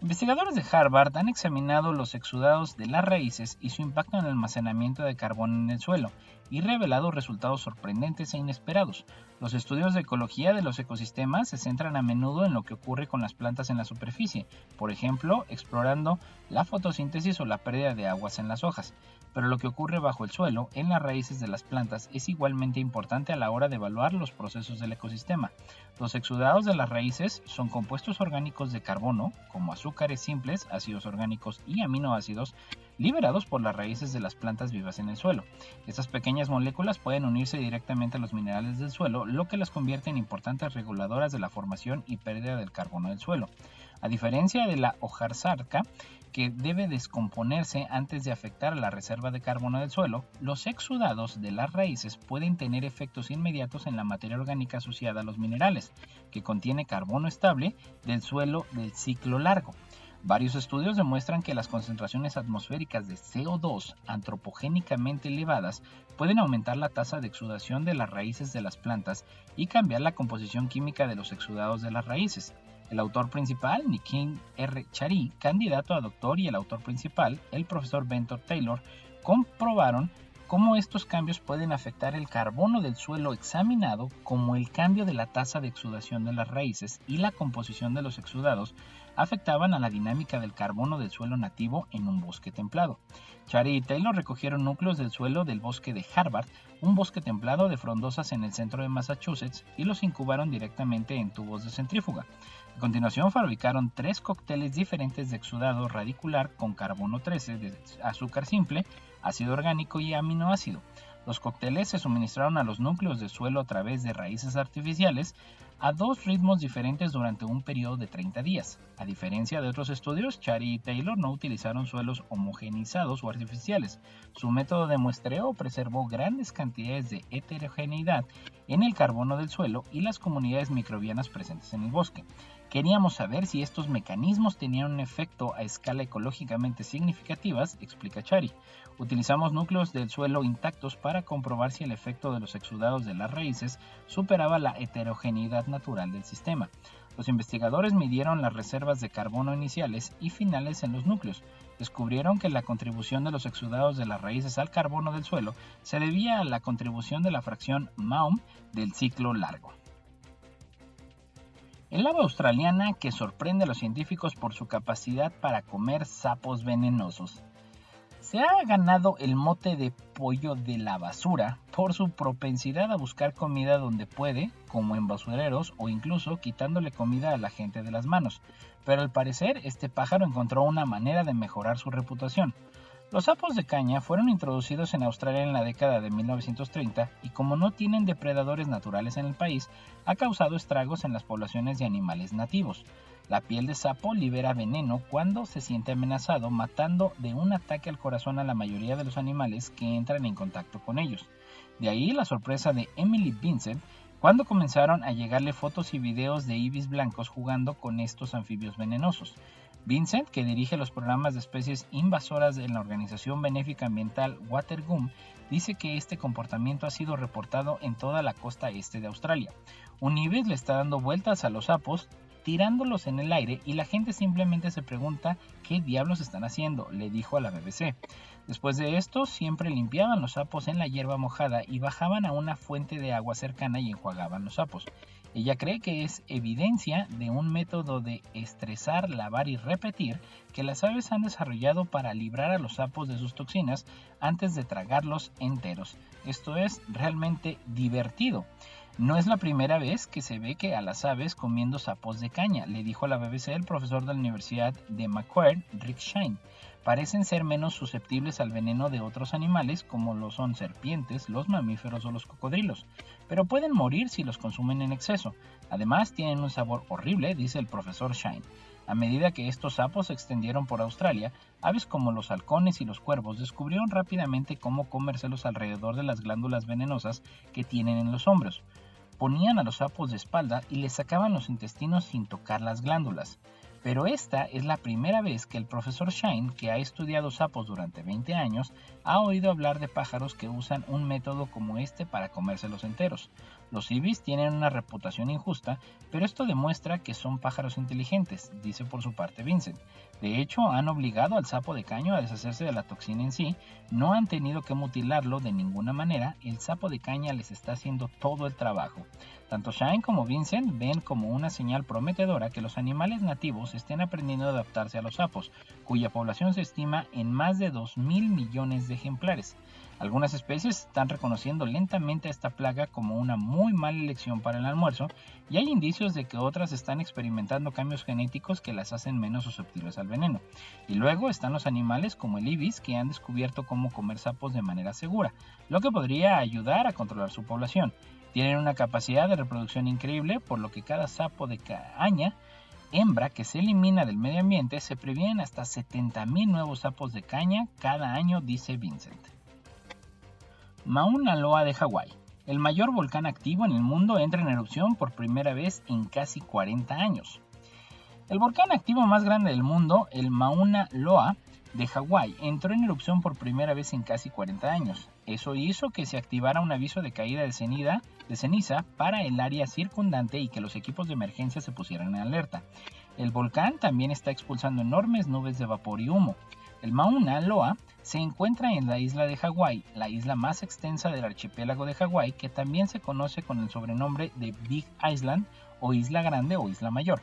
Investigadores de Harvard han examinado los exudados de las raíces y su impacto en el almacenamiento de carbono en el suelo y revelado resultados sorprendentes e inesperados. Los estudios de ecología de los ecosistemas se centran a menudo en lo que ocurre con las plantas en la superficie, por ejemplo, explorando la fotosíntesis o la pérdida de aguas en las hojas pero lo que ocurre bajo el suelo, en las raíces de las plantas, es igualmente importante a la hora de evaluar los procesos del ecosistema. Los exudados de las raíces son compuestos orgánicos de carbono, como azúcares simples, ácidos orgánicos y aminoácidos, liberados por las raíces de las plantas vivas en el suelo. Estas pequeñas moléculas pueden unirse directamente a los minerales del suelo, lo que las convierte en importantes reguladoras de la formación y pérdida del carbono del suelo. A diferencia de la hojarzarca, que debe descomponerse antes de afectar a la reserva de carbono del suelo, los exudados de las raíces pueden tener efectos inmediatos en la materia orgánica asociada a los minerales, que contiene carbono estable del suelo del ciclo largo. Varios estudios demuestran que las concentraciones atmosféricas de CO2 antropogénicamente elevadas pueden aumentar la tasa de exudación de las raíces de las plantas y cambiar la composición química de los exudados de las raíces. El autor principal, Nikin R. Chari, candidato a doctor, y el autor principal, el profesor Bentor Taylor, comprobaron cómo estos cambios pueden afectar el carbono del suelo examinado, como el cambio de la tasa de exudación de las raíces y la composición de los exudados afectaban a la dinámica del carbono del suelo nativo en un bosque templado. Chari y Taylor recogieron núcleos del suelo del bosque de Harvard, un bosque templado de frondosas en el centro de Massachusetts, y los incubaron directamente en tubos de centrífuga. A continuación fabricaron tres cócteles diferentes de exudado radicular con carbono 13 de azúcar simple, ácido orgánico y aminoácido. Los cócteles se suministraron a los núcleos de suelo a través de raíces artificiales a dos ritmos diferentes durante un periodo de 30 días. A diferencia de otros estudios, Chari y Taylor no utilizaron suelos homogenizados o artificiales. Su método de muestreo preservó grandes cantidades de heterogeneidad en el carbono del suelo y las comunidades microbianas presentes en el bosque. Queríamos saber si estos mecanismos tenían un efecto a escala ecológicamente significativas, explica Chari. Utilizamos núcleos del suelo intactos para comprobar si el efecto de los exudados de las raíces superaba la heterogeneidad natural del sistema. Los investigadores midieron las reservas de carbono iniciales y finales en los núcleos. Descubrieron que la contribución de los exudados de las raíces al carbono del suelo se debía a la contribución de la fracción Maum del ciclo largo. El ave australiana que sorprende a los científicos por su capacidad para comer sapos venenosos. Se ha ganado el mote de pollo de la basura por su propensidad a buscar comida donde puede, como en basureros o incluso quitándole comida a la gente de las manos. Pero al parecer este pájaro encontró una manera de mejorar su reputación. Los sapos de caña fueron introducidos en Australia en la década de 1930 y como no tienen depredadores naturales en el país, ha causado estragos en las poblaciones de animales nativos. La piel de sapo libera veneno cuando se siente amenazado, matando de un ataque al corazón a la mayoría de los animales que entran en contacto con ellos. De ahí la sorpresa de Emily Vincent cuando comenzaron a llegarle fotos y videos de ibis blancos jugando con estos anfibios venenosos. Vincent, que dirige los programas de especies invasoras en la organización benéfica ambiental Watergum, dice que este comportamiento ha sido reportado en toda la costa este de Australia. Un ibis le está dando vueltas a los sapos, tirándolos en el aire y la gente simplemente se pregunta qué diablos están haciendo, le dijo a la BBC. Después de esto, siempre limpiaban los sapos en la hierba mojada y bajaban a una fuente de agua cercana y enjuagaban los sapos. Ella cree que es evidencia de un método de estresar, lavar y repetir que las aves han desarrollado para librar a los sapos de sus toxinas antes de tragarlos enteros. Esto es realmente divertido. No es la primera vez que se ve que a las aves comiendo sapos de caña, le dijo a la BBC el profesor de la Universidad de Macquarie, Rick Shine parecen ser menos susceptibles al veneno de otros animales como lo son serpientes, los mamíferos o los cocodrilos, pero pueden morir si los consumen en exceso. Además tienen un sabor horrible, dice el profesor Shine. A medida que estos sapos se extendieron por Australia, aves como los halcones y los cuervos descubrieron rápidamente cómo comérselos alrededor de las glándulas venenosas que tienen en los hombros. ponían a los sapos de espalda y les sacaban los intestinos sin tocar las glándulas. Pero esta es la primera vez que el profesor Shine, que ha estudiado sapos durante 20 años, ha oído hablar de pájaros que usan un método como este para comérselos enteros. Los ibis tienen una reputación injusta, pero esto demuestra que son pájaros inteligentes, dice por su parte Vincent. De hecho, han obligado al sapo de caño a deshacerse de la toxina en sí, no han tenido que mutilarlo de ninguna manera, el sapo de caña les está haciendo todo el trabajo. Tanto Shine como Vincent ven como una señal prometedora que los animales nativos estén aprendiendo a adaptarse a los sapos, cuya población se estima en más de 2 mil millones de ejemplares. Algunas especies están reconociendo lentamente a esta plaga como una muy mala elección para el almuerzo y hay indicios de que otras están experimentando cambios genéticos que las hacen menos susceptibles al veneno. Y luego están los animales como el ibis que han descubierto cómo comer sapos de manera segura, lo que podría ayudar a controlar su población. Tienen una capacidad de reproducción increíble, por lo que cada sapo de caña hembra que se elimina del medio ambiente se previenen hasta 70.000 nuevos sapos de caña cada año, dice Vincent. Mauna Loa de Hawái. El mayor volcán activo en el mundo entra en erupción por primera vez en casi 40 años. El volcán activo más grande del mundo, el Mauna Loa de Hawái, entró en erupción por primera vez en casi 40 años. Eso hizo que se activara un aviso de caída de ceniza, de ceniza para el área circundante y que los equipos de emergencia se pusieran en alerta. El volcán también está expulsando enormes nubes de vapor y humo. El Mauna Loa se encuentra en la isla de Hawái, la isla más extensa del archipiélago de Hawái, que también se conoce con el sobrenombre de Big Island o Isla Grande o Isla Mayor.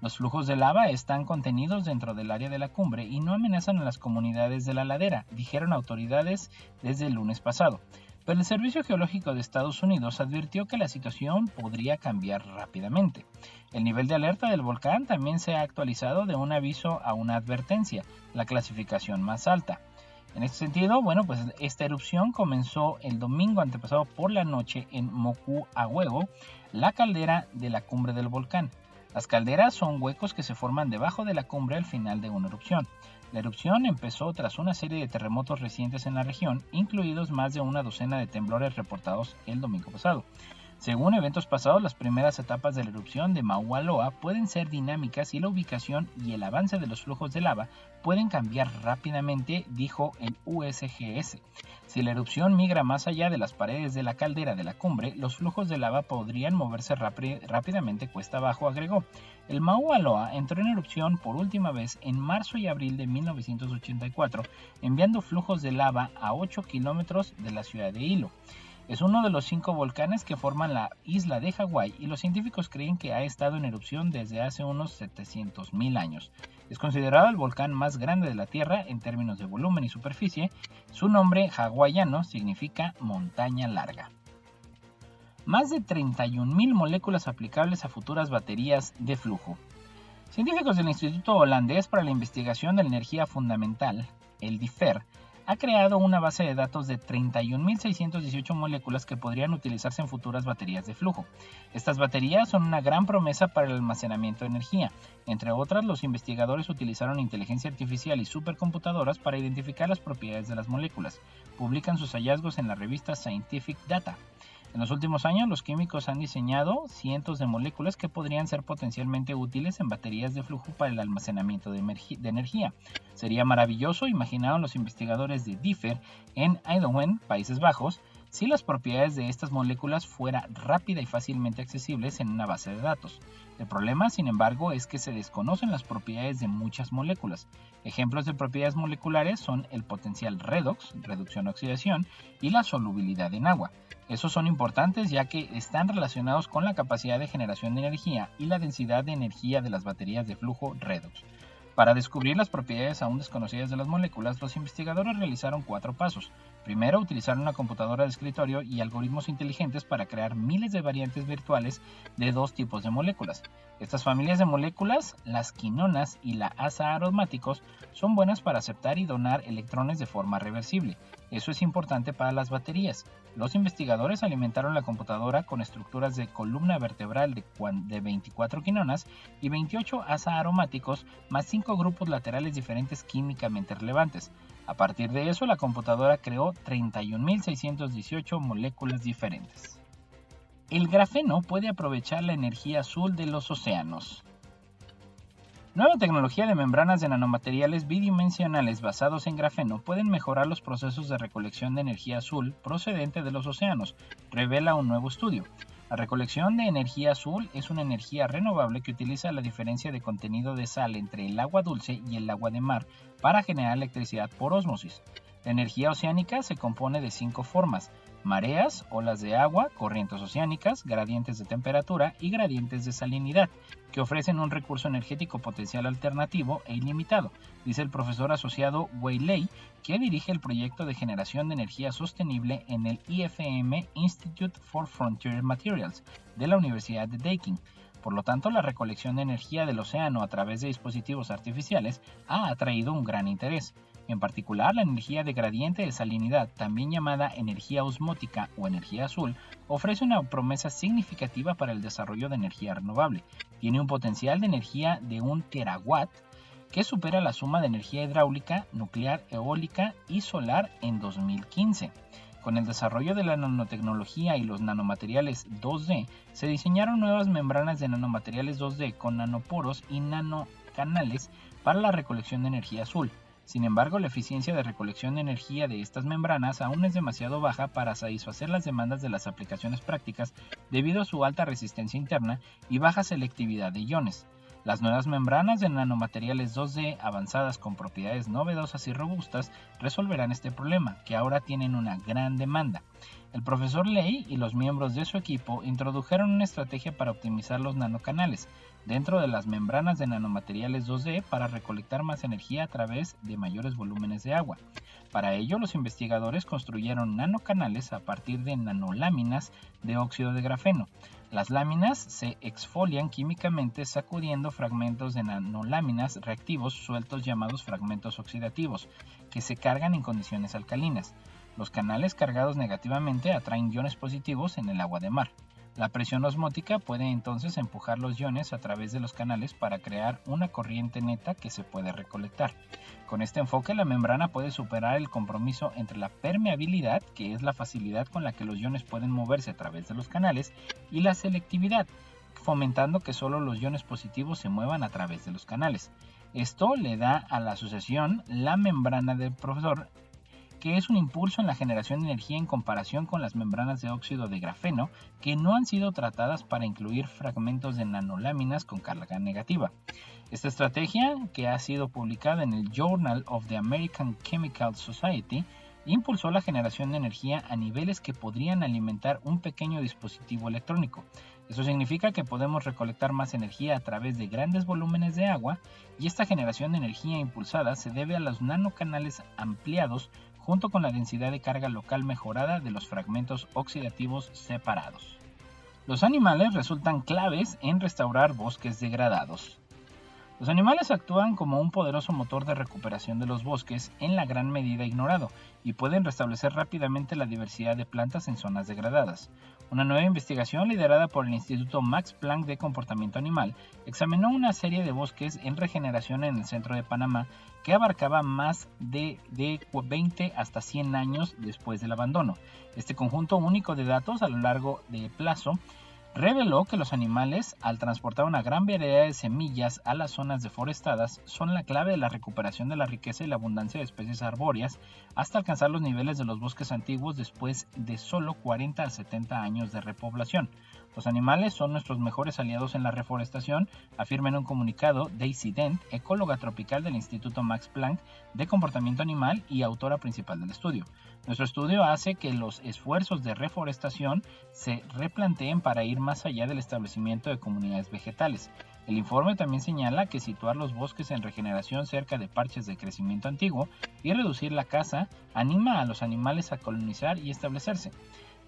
Los flujos de lava están contenidos dentro del área de la cumbre y no amenazan a las comunidades de la ladera, dijeron autoridades desde el lunes pasado. Pero el Servicio Geológico de Estados Unidos advirtió que la situación podría cambiar rápidamente. El nivel de alerta del volcán también se ha actualizado de un aviso a una advertencia, la clasificación más alta. En este sentido, bueno, pues esta erupción comenzó el domingo antepasado por la noche en Moku Huevo, la caldera de la cumbre del volcán. Las calderas son huecos que se forman debajo de la cumbre al final de una erupción. La erupción empezó tras una serie de terremotos recientes en la región, incluidos más de una docena de temblores reportados el domingo pasado. Según eventos pasados, las primeras etapas de la erupción de Mauna Loa pueden ser dinámicas y la ubicación y el avance de los flujos de lava pueden cambiar rápidamente, dijo el USGS. Si la erupción migra más allá de las paredes de la caldera de la cumbre, los flujos de lava podrían moverse rápidamente cuesta abajo, agregó. El Mauna Loa entró en erupción por última vez en marzo y abril de 1984, enviando flujos de lava a 8 kilómetros de la ciudad de Hilo. Es uno de los cinco volcanes que forman la isla de Hawái y los científicos creen que ha estado en erupción desde hace unos 700.000 años. Es considerado el volcán más grande de la Tierra en términos de volumen y superficie. Su nombre hawaiano significa montaña larga. Más de 31.000 moléculas aplicables a futuras baterías de flujo. Científicos del Instituto Holandés para la Investigación de la Energía Fundamental, el DIFER, ha creado una base de datos de 31.618 moléculas que podrían utilizarse en futuras baterías de flujo. Estas baterías son una gran promesa para el almacenamiento de energía. Entre otras, los investigadores utilizaron inteligencia artificial y supercomputadoras para identificar las propiedades de las moléculas. Publican sus hallazgos en la revista Scientific Data. En los últimos años, los químicos han diseñado cientos de moléculas que podrían ser potencialmente útiles en baterías de flujo para el almacenamiento de, energía. Sería maravilloso, imaginaron los investigadores de DIFER en Eindhoven, Países Bajos, si las propiedades de estas moléculas fueran rápida y fácilmente accesibles en una base de datos. El problema, sin embargo, es que se desconocen las propiedades de muchas moléculas. Ejemplos de propiedades moleculares son el potencial redox, reducción-oxidación, y la solubilidad en agua. Esos son importantes ya que están relacionados con la capacidad de generación de energía y la densidad de energía de las baterías de flujo redox. Para descubrir las propiedades aún desconocidas de las moléculas, los investigadores realizaron cuatro pasos. Primero, utilizaron una computadora de escritorio y algoritmos inteligentes para crear miles de variantes virtuales de dos tipos de moléculas. Estas familias de moléculas, las quinonas y la asa aromáticos, son buenas para aceptar y donar electrones de forma reversible. Eso es importante para las baterías. Los investigadores alimentaron la computadora con estructuras de columna vertebral de 24 quinonas y 28 asa aromáticos más 5 grupos laterales diferentes químicamente relevantes. A partir de eso, la computadora creó 31.618 moléculas diferentes. El grafeno puede aprovechar la energía azul de los océanos. Nueva tecnología de membranas de nanomateriales bidimensionales basados en grafeno pueden mejorar los procesos de recolección de energía azul procedente de los océanos, revela un nuevo estudio. La recolección de energía azul es una energía renovable que utiliza la diferencia de contenido de sal entre el agua dulce y el agua de mar para generar electricidad por ósmosis. La energía oceánica se compone de cinco formas, mareas, olas de agua, corrientes oceánicas, gradientes de temperatura y gradientes de salinidad, que ofrecen un recurso energético potencial alternativo e ilimitado, dice el profesor asociado Wei Lei, que dirige el proyecto de generación de energía sostenible en el IFM Institute for Frontier Materials de la Universidad de Deakin. Por lo tanto, la recolección de energía del océano a través de dispositivos artificiales ha atraído un gran interés. En particular, la energía de gradiente de salinidad, también llamada energía osmótica o energía azul, ofrece una promesa significativa para el desarrollo de energía renovable. Tiene un potencial de energía de un terawatt que supera la suma de energía hidráulica, nuclear, eólica y solar en 2015. Con el desarrollo de la nanotecnología y los nanomateriales 2D, se diseñaron nuevas membranas de nanomateriales 2D con nanoporos y nanocanales para la recolección de energía azul. Sin embargo, la eficiencia de recolección de energía de estas membranas aún es demasiado baja para satisfacer las demandas de las aplicaciones prácticas debido a su alta resistencia interna y baja selectividad de iones. Las nuevas membranas de nanomateriales 2D avanzadas con propiedades novedosas y robustas resolverán este problema, que ahora tienen una gran demanda. El profesor Ley y los miembros de su equipo introdujeron una estrategia para optimizar los nanocanales dentro de las membranas de nanomateriales 2D para recolectar más energía a través de mayores volúmenes de agua. Para ello, los investigadores construyeron nanocanales a partir de nanoláminas de óxido de grafeno. Las láminas se exfolian químicamente sacudiendo fragmentos de nanoláminas reactivos sueltos llamados fragmentos oxidativos, que se cargan en condiciones alcalinas. Los canales cargados negativamente atraen iones positivos en el agua de mar. La presión osmótica puede entonces empujar los iones a través de los canales para crear una corriente neta que se puede recolectar. Con este enfoque la membrana puede superar el compromiso entre la permeabilidad, que es la facilidad con la que los iones pueden moverse a través de los canales, y la selectividad, fomentando que solo los iones positivos se muevan a través de los canales. Esto le da a la asociación la membrana del profesor que es un impulso en la generación de energía en comparación con las membranas de óxido de grafeno que no han sido tratadas para incluir fragmentos de nanoláminas con carga negativa. Esta estrategia, que ha sido publicada en el Journal of the American Chemical Society, impulsó la generación de energía a niveles que podrían alimentar un pequeño dispositivo electrónico. Eso significa que podemos recolectar más energía a través de grandes volúmenes de agua y esta generación de energía impulsada se debe a los nanocanales ampliados junto con la densidad de carga local mejorada de los fragmentos oxidativos separados. Los animales resultan claves en restaurar bosques degradados. Los animales actúan como un poderoso motor de recuperación de los bosques en la gran medida ignorado y pueden restablecer rápidamente la diversidad de plantas en zonas degradadas. Una nueva investigación liderada por el Instituto Max Planck de Comportamiento Animal examinó una serie de bosques en regeneración en el centro de Panamá que abarcaba más de, de 20 hasta 100 años después del abandono. Este conjunto único de datos a lo largo de plazo reveló que los animales, al transportar una gran variedad de semillas a las zonas deforestadas, son la clave de la recuperación de la riqueza y la abundancia de especies arbóreas hasta alcanzar los niveles de los bosques antiguos después de solo 40 a 70 años de repoblación. Los animales son nuestros mejores aliados en la reforestación, afirma en un comunicado Daisy Dent, ecóloga tropical del Instituto Max Planck de Comportamiento Animal y autora principal del estudio. Nuestro estudio hace que los esfuerzos de reforestación se replanteen para ir más allá del establecimiento de comunidades vegetales. El informe también señala que situar los bosques en regeneración cerca de parches de crecimiento antiguo y reducir la caza anima a los animales a colonizar y establecerse.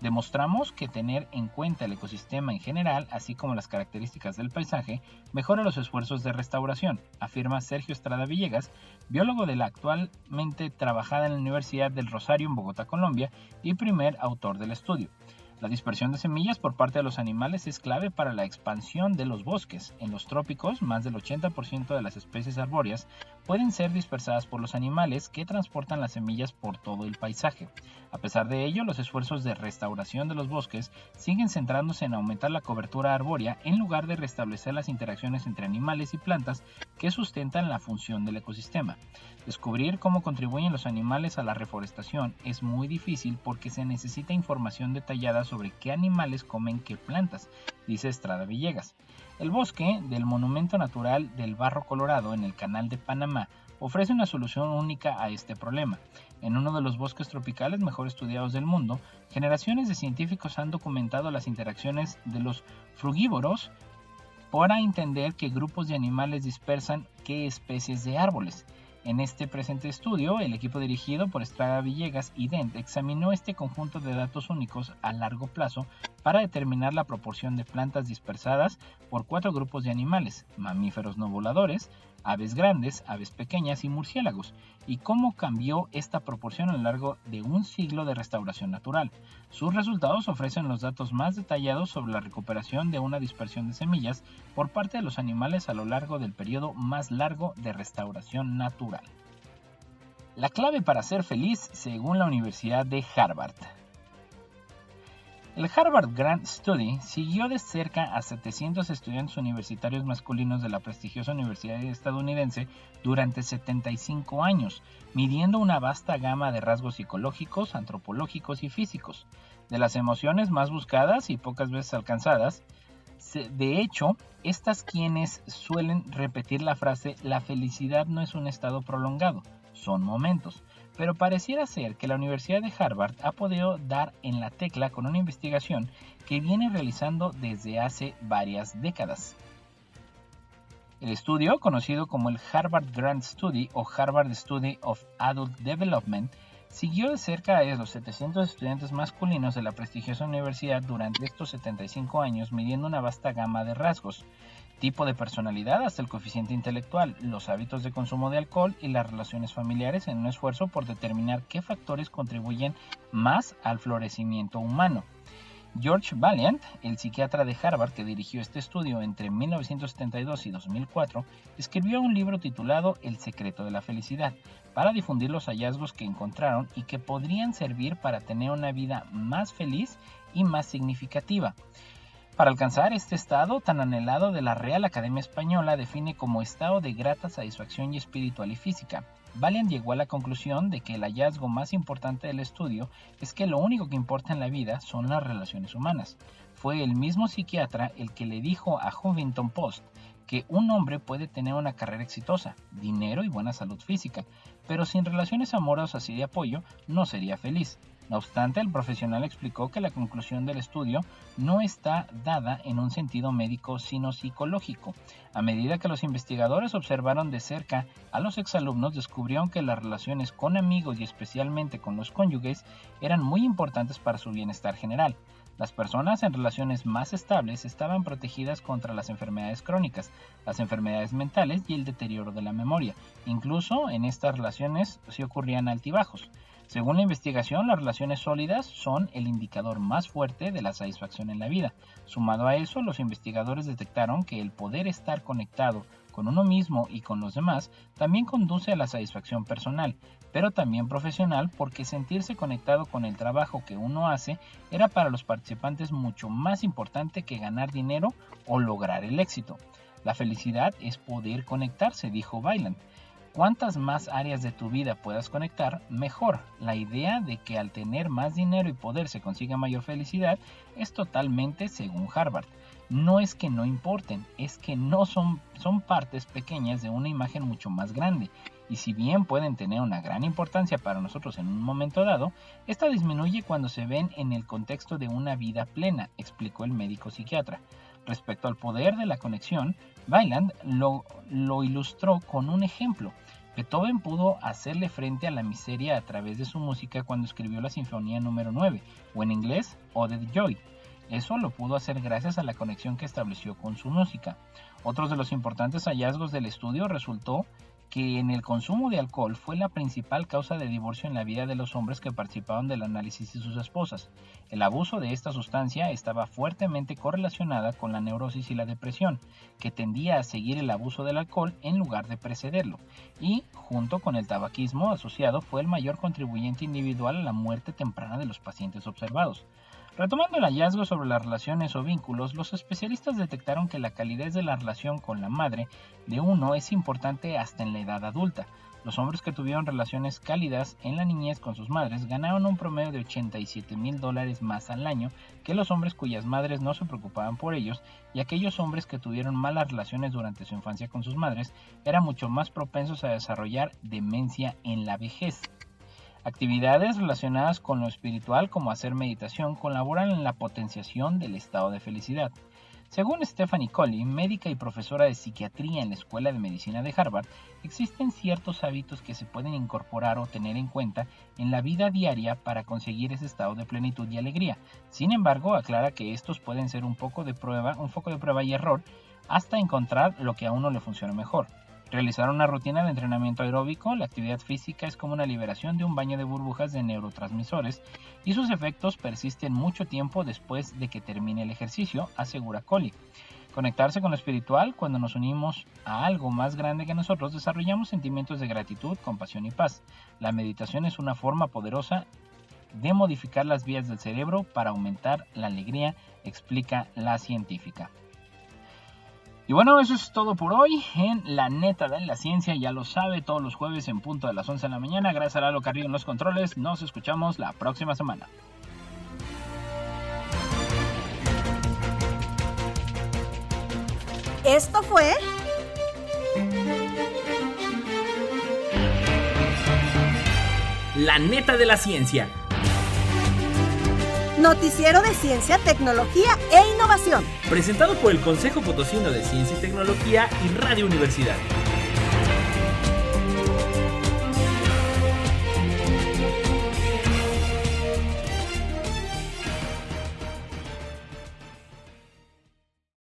Demostramos que tener en cuenta el ecosistema en general, así como las características del paisaje, mejora los esfuerzos de restauración, afirma Sergio Estrada Villegas, biólogo de la actualmente trabajada en la Universidad del Rosario en Bogotá, Colombia, y primer autor del estudio. La dispersión de semillas por parte de los animales es clave para la expansión de los bosques. En los trópicos, más del 80% de las especies arbóreas pueden ser dispersadas por los animales que transportan las semillas por todo el paisaje. A pesar de ello, los esfuerzos de restauración de los bosques siguen centrándose en aumentar la cobertura arbórea en lugar de restablecer las interacciones entre animales y plantas que sustentan la función del ecosistema. Descubrir cómo contribuyen los animales a la reforestación es muy difícil porque se necesita información detallada sobre qué animales comen qué plantas, dice Estrada Villegas. El bosque del Monumento Natural del Barro Colorado en el Canal de Panamá ofrece una solución única a este problema. En uno de los bosques tropicales mejor estudiados del mundo, generaciones de científicos han documentado las interacciones de los frugívoros para entender qué grupos de animales dispersan qué especies de árboles. En este presente estudio, el equipo dirigido por Estrada Villegas y Dent examinó este conjunto de datos únicos a largo plazo para determinar la proporción de plantas dispersadas por cuatro grupos de animales, mamíferos no voladores, aves grandes, aves pequeñas y murciélagos, y cómo cambió esta proporción a lo largo de un siglo de restauración natural. Sus resultados ofrecen los datos más detallados sobre la recuperación de una dispersión de semillas por parte de los animales a lo largo del periodo más largo de restauración natural. La clave para ser feliz según la Universidad de Harvard. El Harvard Grant Study siguió de cerca a 700 estudiantes universitarios masculinos de la prestigiosa universidad estadounidense durante 75 años, midiendo una vasta gama de rasgos psicológicos, antropológicos y físicos, de las emociones más buscadas y pocas veces alcanzadas. De hecho, estas quienes suelen repetir la frase la felicidad no es un estado prolongado, son momentos pero pareciera ser que la Universidad de Harvard ha podido dar en la tecla con una investigación que viene realizando desde hace varias décadas. El estudio, conocido como el Harvard Grant Study o Harvard Study of Adult Development, siguió de cerca a los 700 estudiantes masculinos de la prestigiosa universidad durante estos 75 años, midiendo una vasta gama de rasgos, tipo de personalidad hasta el coeficiente intelectual, los hábitos de consumo de alcohol y las relaciones familiares en un esfuerzo por determinar qué factores contribuyen más al florecimiento humano. George Valiant, el psiquiatra de Harvard que dirigió este estudio entre 1972 y 2004, escribió un libro titulado El secreto de la felicidad para difundir los hallazgos que encontraron y que podrían servir para tener una vida más feliz y más significativa. Para alcanzar este estado tan anhelado de la Real Academia Española define como estado de grata satisfacción y espiritual y física. Valiant llegó a la conclusión de que el hallazgo más importante del estudio es que lo único que importa en la vida son las relaciones humanas. Fue el mismo psiquiatra el que le dijo a Huffington Post que un hombre puede tener una carrera exitosa, dinero y buena salud física, pero sin relaciones amorosas y de apoyo no sería feliz. No obstante, el profesional explicó que la conclusión del estudio no está dada en un sentido médico, sino psicológico. A medida que los investigadores observaron de cerca a los exalumnos, descubrieron que las relaciones con amigos y especialmente con los cónyuges eran muy importantes para su bienestar general. Las personas en relaciones más estables estaban protegidas contra las enfermedades crónicas, las enfermedades mentales y el deterioro de la memoria. Incluso en estas relaciones se ocurrían altibajos. Según la investigación, las relaciones sólidas son el indicador más fuerte de la satisfacción en la vida. Sumado a eso, los investigadores detectaron que el poder estar conectado con uno mismo y con los demás también conduce a la satisfacción personal, pero también profesional porque sentirse conectado con el trabajo que uno hace era para los participantes mucho más importante que ganar dinero o lograr el éxito. La felicidad es poder conectarse, dijo Bailan. Cuantas más áreas de tu vida puedas conectar, mejor. La idea de que al tener más dinero y poder se consiga mayor felicidad es totalmente según Harvard. No es que no importen, es que no son, son partes pequeñas de una imagen mucho más grande. Y si bien pueden tener una gran importancia para nosotros en un momento dado, esta disminuye cuando se ven en el contexto de una vida plena, explicó el médico psiquiatra. Respecto al poder de la conexión, Weiland lo, ilustró con un ejemplo. Beethoven pudo hacerle frente a la miseria a través de su música cuando escribió la Sinfonía número 9, o en inglés, Ode Joy. Eso lo pudo hacer gracias a la conexión que estableció con su música. Otros de los importantes hallazgos del estudio resultó que en el consumo de alcohol fue la principal causa de divorcio en la vida de los hombres que participaban del análisis de sus esposas. El abuso de esta sustancia estaba fuertemente correlacionada con la neurosis y la depresión, que tendía a seguir el abuso del alcohol en lugar de precederlo, y, junto con el tabaquismo asociado, fue el mayor contribuyente individual a la muerte temprana de los pacientes observados. Retomando el hallazgo sobre las relaciones o vínculos, los especialistas detectaron que la calidez de la relación con la madre de uno es importante hasta en la edad adulta. Los hombres que tuvieron relaciones cálidas en la niñez con sus madres ganaron un promedio de 87 mil dólares más al año que los hombres cuyas madres no se preocupaban por ellos y aquellos hombres que tuvieron malas relaciones durante su infancia con sus madres eran mucho más propensos a desarrollar demencia en la vejez. Actividades relacionadas con lo espiritual como hacer meditación colaboran en la potenciación del estado de felicidad. Según Stephanie Colley, médica y profesora de psiquiatría en la Escuela de Medicina de Harvard, existen ciertos hábitos que se pueden incorporar o tener en cuenta en la vida diaria para conseguir ese estado de plenitud y alegría. Sin embargo, aclara que estos pueden ser un poco de prueba, un foco de prueba y error hasta encontrar lo que a uno le funciona mejor. Realizar una rutina de entrenamiento aeróbico, la actividad física es como una liberación de un baño de burbujas de neurotransmisores y sus efectos persisten mucho tiempo después de que termine el ejercicio, asegura Collie. Conectarse con lo espiritual, cuando nos unimos a algo más grande que nosotros, desarrollamos sentimientos de gratitud, compasión y paz. La meditación es una forma poderosa de modificar las vías del cerebro para aumentar la alegría, explica la científica. Y bueno, eso es todo por hoy en La Neta de la Ciencia. Ya lo sabe, todos los jueves en punto de las 11 de la mañana. Gracias a Lalo Carrillo en los controles. Nos escuchamos la próxima semana. Esto fue... La Neta de la Ciencia Noticiero de Ciencia, Tecnología e Innovación. Presentado por el Consejo Potosino de Ciencia y Tecnología y Radio Universidad.